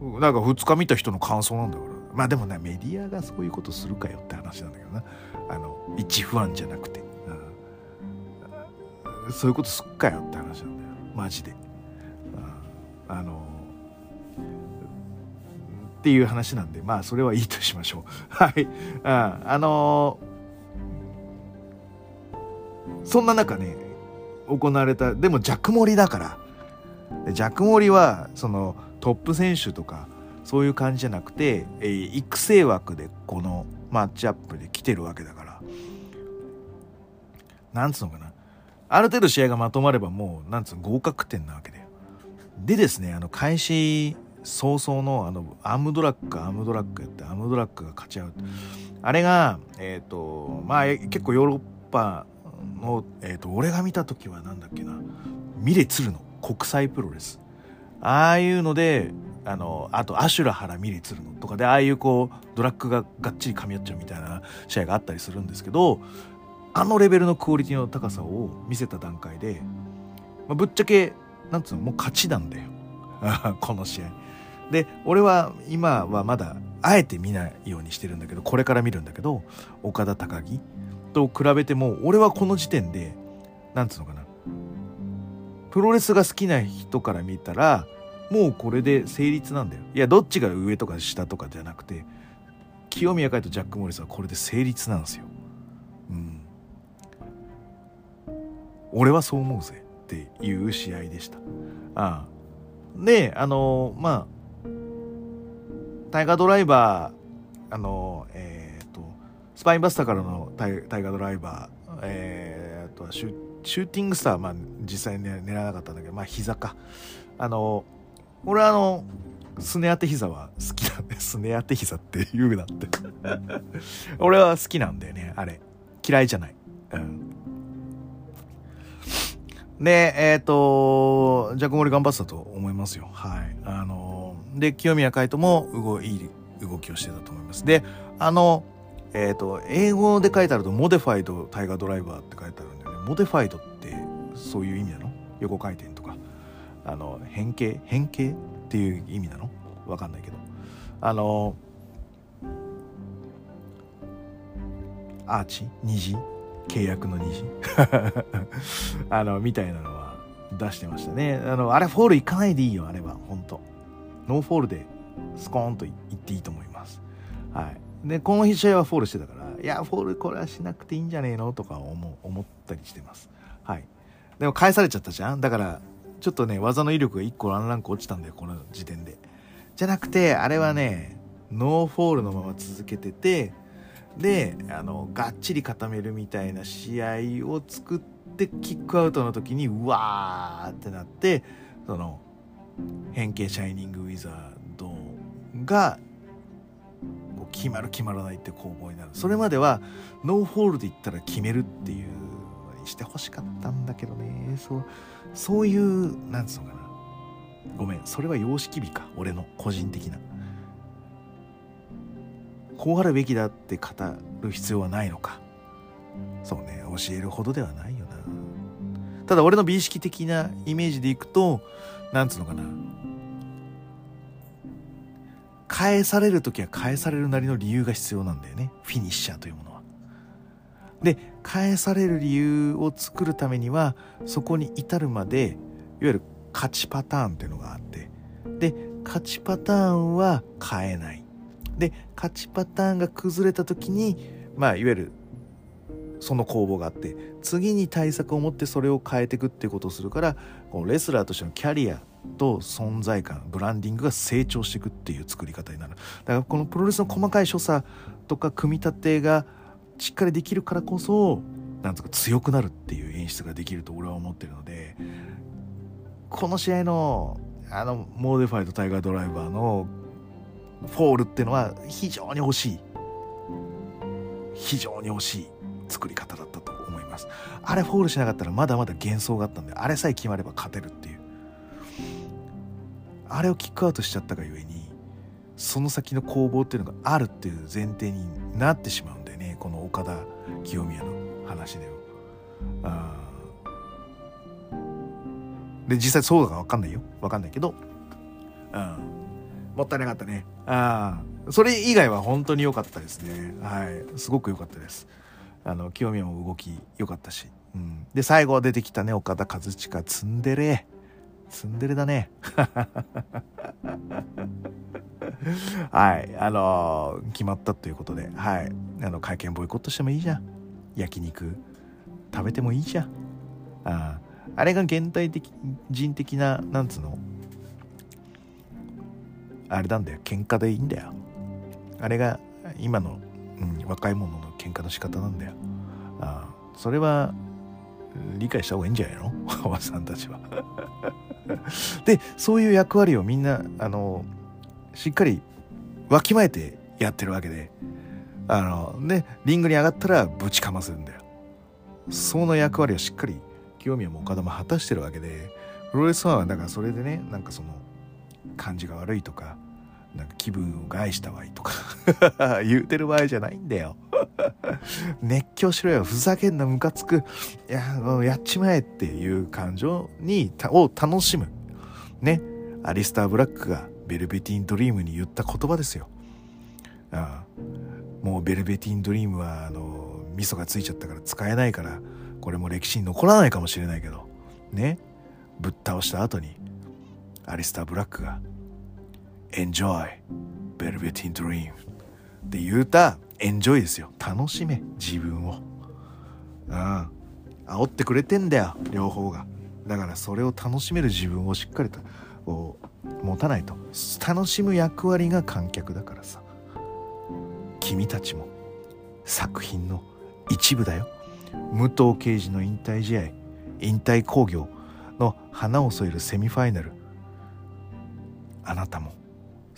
うん、なんか2日見た人の感想なんだからまあでもねメディアがそういうことするかよって話なんだけどな。あの一不安じゃなくて、そういうことすっかよって話なんだよ。マジで、あのっていう話なんでまあそれはいいとしましょう。はい、うん、あのそんな中ね行われたでもジャックモリだから。ジャックモリはそのトップ選手とかそういう感じじゃなくて、えー、育成枠でこのマッチアップで来てるわけだから。なんつうのかな。ある程度試合がまとまればもうなんつうの合格点なわけだよ。でですねあの開始早々のあのアームドラッグアームドラッグやってアームドラッグが勝ち合うあれがえっ、ー、とまあ結構ヨーロッパの、えーと、俺が見た時は何だっけな。ミレツルの国際プロレス。ああいうのであのあとアシュラハラミレツルのとかでああいうこうドラッグががっちり噛み合っちゃうみたいな試合があったりするんですけどあのレベルのクオリティの高さを見せた段階で、まあ、ぶっちゃけなんつうのもう勝ちなんだよ。この試合。で俺は今はまだあえて見ないようにしてるんだけどこれから見るんだけど岡田高木と比べても俺はこの時点でなんつうのかな。プロレスが好きな人から見たらもうこれで成立なんだよ。いやどっちが上とか下とかじゃなくて清宮海とジャック・モリスはこれで成立なんですよ。うん。俺はそう思うぜっていう試合でしたああであのまあタイガードライバーあのえっ、ー、とスパインバスターからのタイタイガードライバーえー、とシュシューティングスターまあ実際に狙わなかったんだけどまあ膝かあの俺はあのすね当て膝は好きなんで、すね当て膝って言うなって 俺は好きなんだよね、あれ。嫌いじゃない。うん。で、えっ、ー、と、ジャコモリ頑張ってたと思いますよ。はい。あの、で、清宮海斗も動、いい動きをしてたと思います。で、あの、えっ、ー、と、英語で書いてあると、モデファイドタイガードライバーって書いてあるんだよね。モデファイドってそういう意味なの？横回転とか。あの、変形？変形っていう意味なの？わかんないけど。あの、アーチ？虹契約の虹 あのみたいなのは出してましたね。あのあれフォール行かないでいいよあれは本当。ノーフォールでスコーンと行っていいと思います。はい。でこの日試合はフォールしてたからいやフォールこれはしなくていいんじゃねえの？とか思思ったりしてます。はい。でも返されちゃったじゃん。だからちょっとね技の威力が1個ランランク落ちたんだよこの時点で。じゃなくてあれはねノーフォールのまま続けててであのがっちり固めるみたいな試合を作ってキックアウトの時にうわーってなってその変形シャイニングウィザードが決まる決まらないって攻防になる。それまではノーフォールでいったら決めるっていうのにしてほしかったんだけどね。そうそういうなんつうのかな。ごめんそれは様式美か。俺の個人的な。こうあるべきだって語る必要はないのか。そうね教えるほどではないよな。ただ俺の美意識的なイメージでいくとなんつうのかな。返される時は返されるなりの理由が必要なんだよね。フィニッシャーというものは。で返される理由を作るためにはそこに至るまでいわゆる勝ちパターンっていうのがあって。で勝ちパターンは変えない。で勝ちパターンが崩れた時にまあいわゆるその攻防があって次に対策を持ってそれを変えていくっていうことをするからこのレスラーとしてのキャリアと存在感ブランディングが成長していくっていう作り方になる。だからこのプロレスの細かい所作とか組み立てがしっかりできるからこそなんとか強くなるっていう演出ができると俺は思ってるのでこの試合のあのモーディファイドタイガードライバーのフォールっていうのは非常に惜しい。非常に惜しい作り方だったと思います。あれフォールしなかったらまだまだ幻想があったんであれさえ決まれば勝てるっていう。あれをキックアウトしちゃったがゆえにその先の攻防っていうのがあるっていう前提になってしまうんだよね。この岡田清宮の話では。で実際そうだか分かんないよ。分かんないけど。うんもったいなかったね。ああ。それ以外は本当に良かったですね。はい。すごく良かったです。あの清宮も動き良かったし、うん、で最後出てきたね岡田和親ツンデレ。ツンデレだね。はい。あのー決まったということで。はい。あの会見ボイコットしてもいいじゃん。焼肉。食べてもいいじゃん。ああ。あれが現代的人的ななんつうの？あれなんだよ。喧嘩でいいんだよ。あれが今の、うん、若い者の喧嘩の仕方なんだよ。あそれは理解した方がいいんじゃないの？おばさんたちは。でそういう役割をみんなあのしっかりわきまえてやってるわけで。あのねリングに上がったらぶちかませるんだよ。その役割をしっかり清宮も岡田も果たしてるわけで。プロレスファンはだからそれでねなんかその感じが悪いとかなんか気分を害したわいとか 言うてる場合じゃないんだよ。熱狂しろよ。ふざけんなムカつく。いやもうやっちまえっていう感情にたを楽しむ。ね。アリスター・ブラックがベルベティン・ドリームに言った言葉ですよ。ああ。もうベルベティン・ドリームはあの味噌がついちゃったから使えないからこれも歴史に残らないかもしれないけど。ね。ぶっ倒した後にアリスター・ブラックが「Enjoy. Velvet in Dream」って言うたエンジョイですよ。楽しめ自分を。うん。煽ってくれてんだよ両方が。だからそれを楽しめる自分をしっかりとこう持たないと。楽しむ役割が観客だからさ。君たちも作品の一部だよ。武藤敬司の引退試合引退興行の花を添えるセミファイナル。あなたも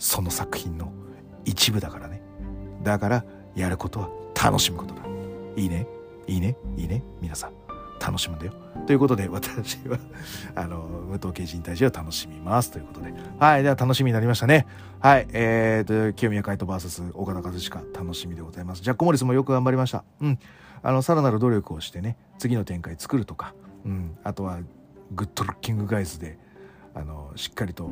その作品の一部だからね。だからやることは楽しむことだ。いいね。いいね。いいね。皆さん。楽しむんだよ。ということで私は あの武藤敬司引退試合を楽しみます。ということで。はい。では楽しみになりましたね。はい。えーと清宮海斗 VS 岡田和親楽しみでございます。ジャック・モリスもよく頑張りました。うん。あのさらなる努力をしてね次の展開作るとか、うん、あとはグッドルッキングガイズであのしっかりと、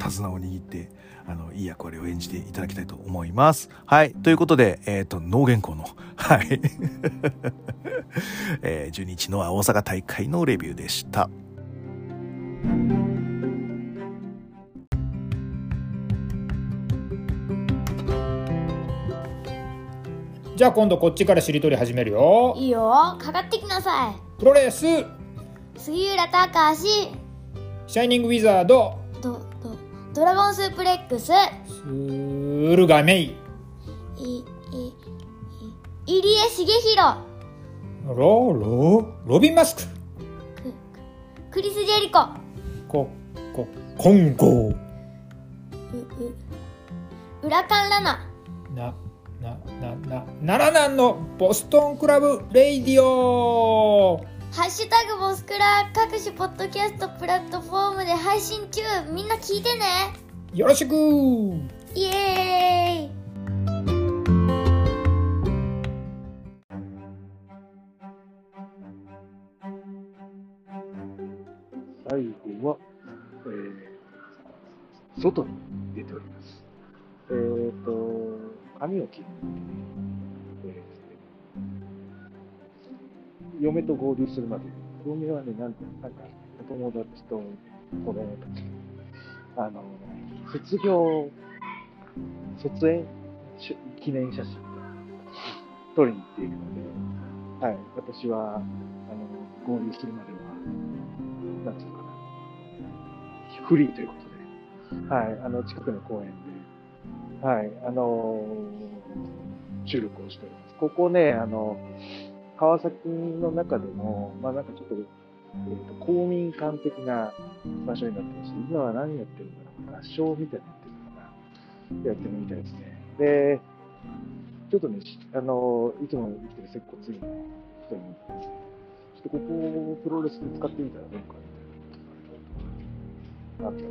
手綱を握ってあのいい役割を演じていただきたいと思います。はい。ということで、えー、と脳原稿の、はい。えー、12日の大阪大会のレビューでした。じゃあ今度こっちからしりとり始めるよ。いいよ。かかってきなさプロレス。い杉浦隆シャイニングウィザードドラゴンスープレックス。スールガメイいいい入江茂弘ロロロビンマスク。ククリス・ジェリコ。コココンゴ。うう裏カンラナなななな奈良南のボストンクラブレイディオハッシュタグボスクラ各種ポッドキャストプラットフォームで配信中みんな聞いてねよろしくイエーイ最後は、えー、外に出ております。えっ、と、髪を切る。嫁と合流するまで、嫁はね、なんか、なんか、お友達と子供たち、あの、卒業、卒園記念写真撮りに行っているので、はい、私は、あの、合流するまでは、なんていうのかな、フリーということで、はい、あの、近くの公園で、はい、あのー収録をしております。ここね、あの、川崎の中でも、まあなんかちょっと、えーと公民館的な場所になってまして、今は何やってるのかな、合唱みたいなやってるのかな、やってるみたいですね。で、ちょっとね、あの、いつも生きてる接骨院の人に、ちょっとここをプロレスで使ってみたらどうかみたいな、なって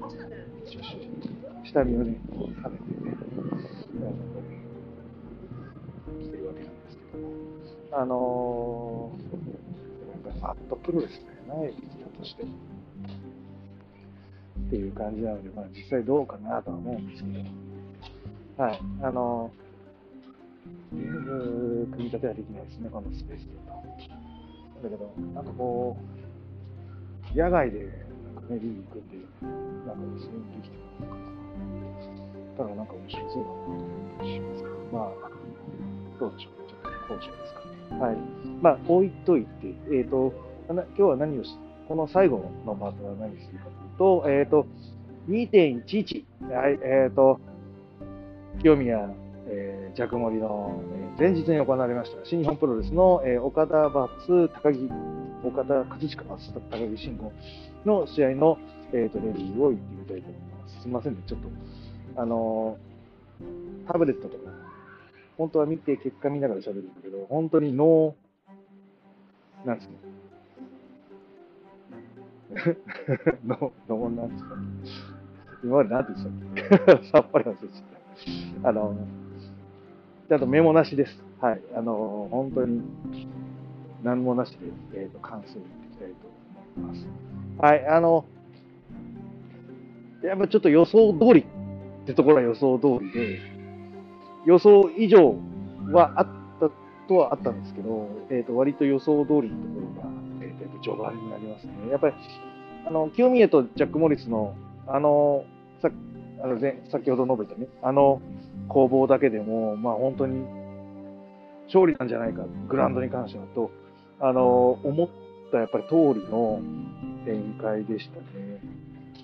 ますね。下見をね、こう兼ねてね、あのしてるわけなん、あのー、なんかマットプロレスだよな、エリアとして。っていう感じなので、まあ、実際どうかなとは思うんですけど、はい、あの、リング組み立てはできないですね、このスペースだと。だけど、なんかこう、野外でなんかね、リング組んで、なんかスイングできてるのかただなんか面白そうだなと思ったりしますけど、まあ、どうでしょう、ちょっと後者ですか。はい。まあ、置いといて、えっ、ー、と、今日は何をし、この最後のパートは何するかというと、えっ、ー、と、2.11、はい、えっ、ー、と、清宮、えー、ジャクモリの、えー、前日に行われました新日本プロレスの、えー、岡田バツ高木、岡田葛飾バツ高木慎吾の試合の、えーと、レビューを言ってみたいと思います。すみませんね、ちょっと、あのー、タブレットとか、本当は見て結果見ながら喋るんだけど、本当にノー、なんですか、の、の、なんですか、今まで何て言ってたっけ？さっぱり忘れちゃった。あの、ちゃんとメモなしです。はい。あの、本当に何もなしで、えっ、ー、と、関数を言っていきたいと思います。はい。あの、やっぱちょっと予想通りってところは予想通りで、予想以上はあったとはあったんですけど、え、ー、と、割と予想通りのところが、えっ、ー、と、序盤になりますね。やっぱり、あの、清宮とジャック・モリスの、あの、さあの前先ほど述べたね、あの攻防だけでも、まあ本当に勝利なんじゃないか、グラウンドに関してはと、あの、思ったやっぱり通りの展開でしたね。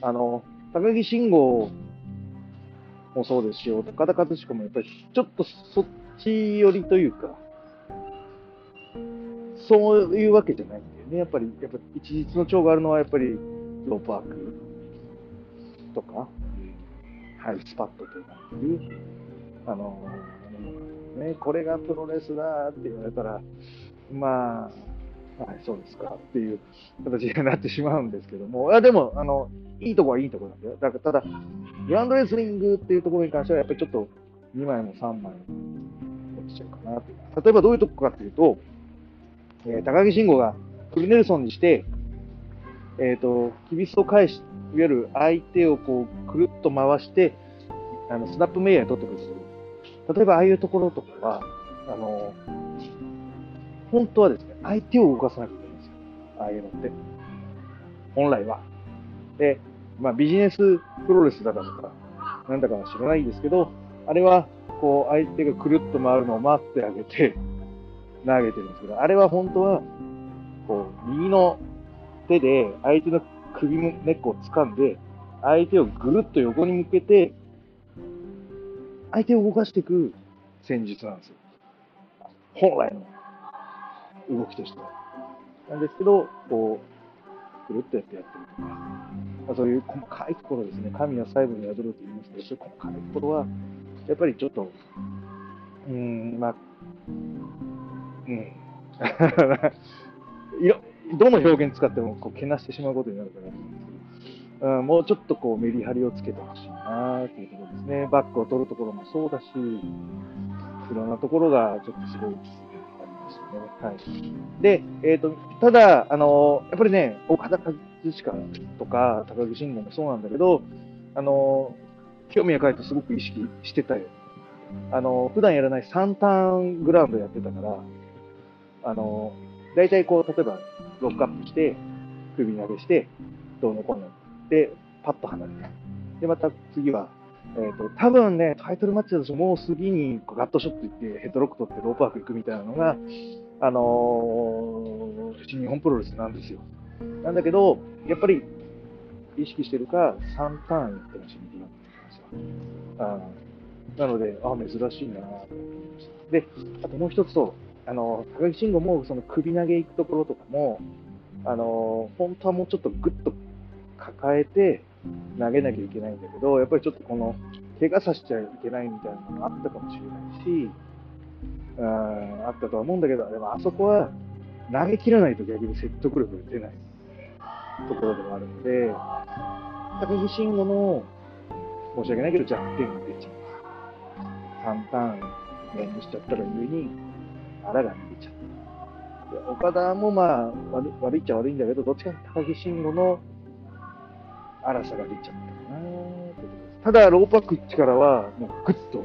あの、高木慎吾もそうですし、岡田和彦もやっぱりちょっとそっち寄りというか、そういうわけじゃないんだよね。やっぱり、やっぱ一日の長があるのはやっぱりローパークとか、ハイスパットという、あの、ね、これがプロレスだって言われたら、まあ、はい、そうですかっていう形になってしまうんですけども、あでも、あの、いいとこはいいとこなんだよ。だからただ、グランドレスリングっていうところに関しては、やっぱりちょっと2枚も3枚落ちちゃうかなと。例えばどういうとこかっていうと、えー、高木慎吾がクリネルソンにして、えっ、ー、と、キビスを返し、いわゆる相手をこう、くるっと回して、あの、スナップメイヤーに取ってくる。例えば、ああいうところとかは、あの、本当はですね、相手を動かさなきゃいいんですよ。ああいうのって。本来は。で、まあ、ビジネスプロレスだからとか、なんだかは知らないですけど、あれは、こう、相手がくるっと回るのを待ってあげて、投げてるんですけど、あれは本当は、こう、右の手で相手の首の根っこを掴んで、相手をぐるっと横に向けて、相手を動かしていく戦術なんですよ。本来の動きとして。なんですけど、こう、ぐるっとやってやってるとか、まあ、そういう細かいところですね、神は細部に宿ると言いますけど、そういう細かいところは、やっぱりちょっと、うん、まあ、うん。いろ、どの表現使ってもこうけなしてしまうことになるから、うんですけど、もうちょっとこうメリハリをつけてほしいなっていうところですね。バックを取るところもそうだし、いろんなところがちょっとすごいありましたね。はい。で、えっ、ー、と、ただ、あの、やっぱりね、岡田和親とか高木慎吾もそうなんだけど、あの、興味が帰ってすごく意識してたよ。あの、普段やらない3ターングラウンドやってたから、あの、大体こう、例えば、ロックアップして、首投げして、どうのこうの。で、パッと離れて。で、また次は、えっ、ー、と、多分ね、タイトルマッチだともう次にガットショット行って、ヘッドロック取ってロープワーク行くみたいなのが、あのー、新日本プロレスなんですよ。なんだけど、やっぱり、意識してるか、3ターン行ってほしいって言うんですよ。あなので、あ、珍しいなと思いました。で、あともう一つと、あの、高木慎吾もその首投げ行くところとかも、あの、本当はもうちょっとグッと抱えて投げなきゃいけないんだけど、やっぱりちょっとこの、怪我させちゃいけないみたいなのがあったかもしれないし、うん、あったとは思うんだけど、でもあそこは投げ切らないと逆に説得力が出ないところでもあるので、高木慎吾の申し訳ないけど弱点が出ちゃう。3ターン連動しちゃったら上に、腹が逃げちゃった。岡田もまあ悪悪いっちゃ悪いんだけど、どっちか高木慎吾の荒さが出ちゃったかなってことです。ただ、ローパック力は、もうぐっと、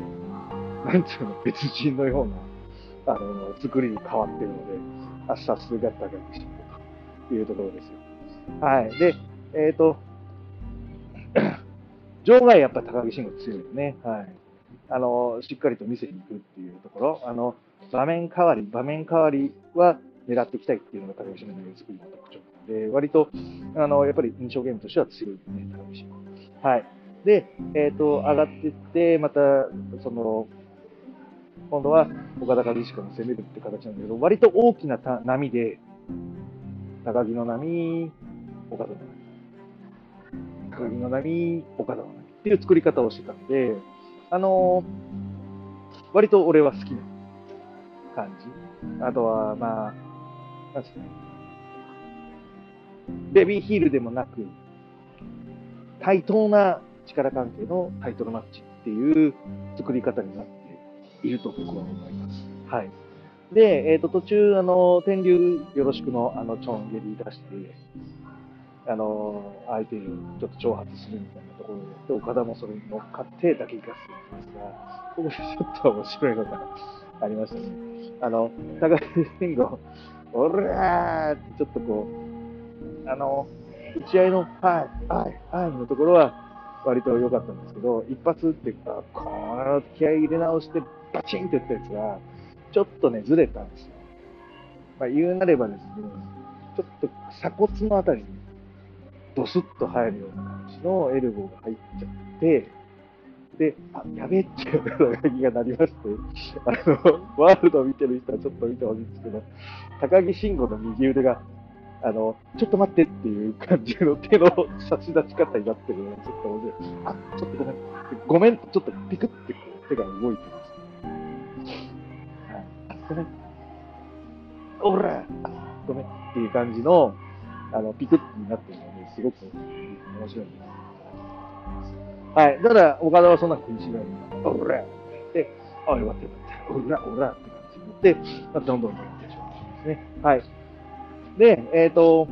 なんていうの、別人のような、あの、作りに変わってるので、あ、さすが高木慎吾というところですよ。はい。で、えっ、と、場外やっぱ高木慎吾強いよね。はい。あの、しっかりと見せに行くっていうところ、あの、場面変わり、場面変わりは狙っていきたいっていうのが高木慎吾の作りの特徴なので、割と、あの、やっぱり印象ゲームとしては強いよね、高木慎吾。はい。で、えっ、と、上がっていって、また、その、今度は岡田和彦の攻めるって形なんだけど、割と大きな波で、高木の波、岡田の波。高木の波、岡田の波っていう作り方をしてたんで、あのー割と俺は好きな感じ。あとは、まあ、なんですかね。ベビーヒールでもなく、対等な力関係のタイトルマッチっていう作り方になっていると僕は思います。はい。で、えっ、と、途中、あの、天竜よろしくの、あの、チョンゲリ出して、あの、相手をちょっと挑発するみたいなところで、で岡田もそれに乗っかって打撃合戦しますが、ここでちょっと面白いのがありましたね。あの、高木慎吾、おらーってちょっとこう、あの、打ち合いの、はい、はい、はいのところは割と良かったんですけど、一発っていうか、この気合い入れ直してバチンって打ったやつが、ちょっとね、ずれたんですよ。まあ、言うなればですね、ちょっと鎖骨のあたりにドスッと入るような感じのエルボーが入っちゃって、で、あ、やべえっていう打撃がなりまして、あの、ワールドを見てる人はちょっと見てほしいんですけど、高木慎吾の右腕が、あの、ちょっと待ってっていう感じの手の差し出し方になってるのがちょっと面白い。あ、ちょっとごめん。ごめんってちょっとピクってこう手が動いてます、はい。あごめん。おらごめんっていう感じの、あの、ピクッになってるので、すごく面白いです。はい。ただ、岡田はそんな気にしないで、おらで、あ、よかったよかった。おら、おらって感じになって、まあ、どんどんどんどんってしまうんですね。はい。で、えっ、と、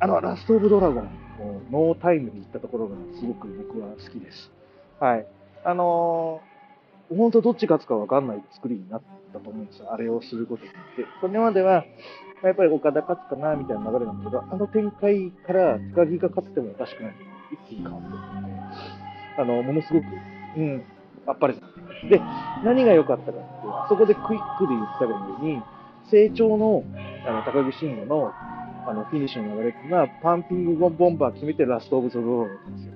あの、ラストオブドラゴンをノータイムに行ったところがすごく僕は好きです。はい。あのー本当どっち勝つか分かんない作りになったと思うんですよ。あれをすることによって。それまでは、まあやっぱり岡田勝つかな、みたいな流れなんだけど、あの展開から高木が勝ってもおかしくない。一気に変わってるので、あの、ものすごく、うん、あっぱれ。で、何が良かったかって、あそこでクイックで言ったように、成長の、あの、高木慎吾の、あの、フィニッシュの流れっていうのは、パンピングボンバー決めてラストオブザロードなんですよ。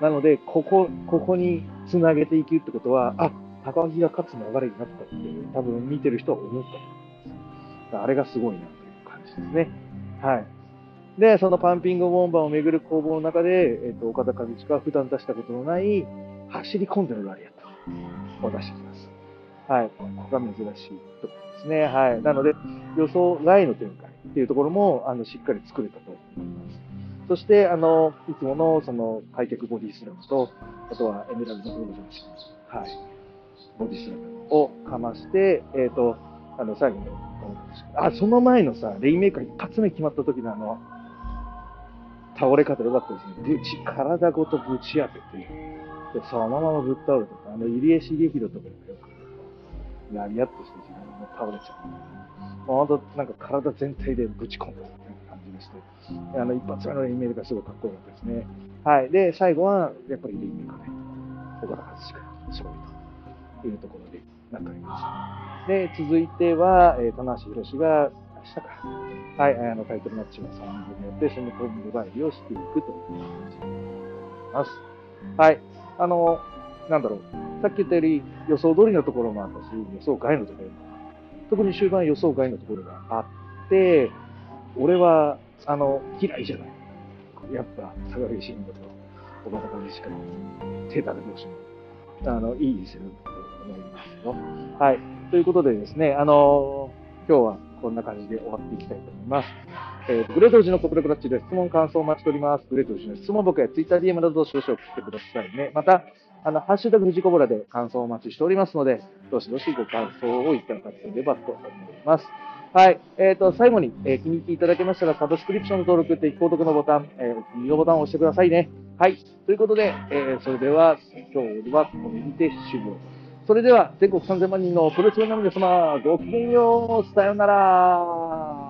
なので、ここ、ここにつなげていくってことは、あ、高木が勝つ流れになったって、多分見てる人は思ったと思います。あれがすごいなという感じですね。はい。で、そのパンピングボンバーをめぐる攻防の中で、えっ、と、岡田和親は普段出したことのない、走り込んでるラリアットを出してきます。はい。ここが珍しいところですね。はい。なので、予想外の展開っていうところも、あの、しっかり作れたと思います。そして、あの、いつもの、その、開脚ボディスラムと、あとはエメラルドプロジェクション。はい。ボディスラムをかまして、えっ、と、あの、最後に、あ、その前のさ、レインメーカー一発目決まった時のあの、倒れ方良かったですね。ぶち、体ごとぶち当てて、で、そのままぶっ倒れとか、あの、入江茂弘とかがよく、ラリアッとして自分も倒れちゃう。もう本当、なんか体全体でぶち込んだみたいな感じがして、あの、一発目のイメーカーすごいかっこよかったですね。はい。で、最後は、やっぱりレインメーカーね、岡田和親、勝利というところでなっております。で、続いては、えー、棚橋宏が、明日か。はい、あの、タイトルマッチが3本やって、そのコンビバイリをしていくという感じになります。はい。あの、なんだろう。さっき言ったより予想通りのところもあったし、予想外のところもあった。特に終盤予想外のところがあって、俺は、あの、嫌いじゃない。やっぱ、坂口慎吾と岡田和親手だれ同士の、あの、いい戦だと思いますよ。はい。ということでですね、あの今日はこんな感じで終わっていきたいと思います。えーと、グレート氏の国クラッチで質問、感想を待ちしております。グレート氏の質問僕や TwitterDM などどしど送ってくださいね。また、あの、ハッシュタグフジコボラで感想をお待ちしておりますので、どしどしご感想をいただければと思います。はい。えっ、ー、と、最後に、えー、気に入っていただけましたら、サブスクリプションの登録、定期購読のボタン、えー、お気に入りのボタンを押してくださいね。はい。ということで、えー、それでは、今日はこの辺で終了。それでは全国3000万人のプロチームァンの皆様、ごきげんよう、さようなら。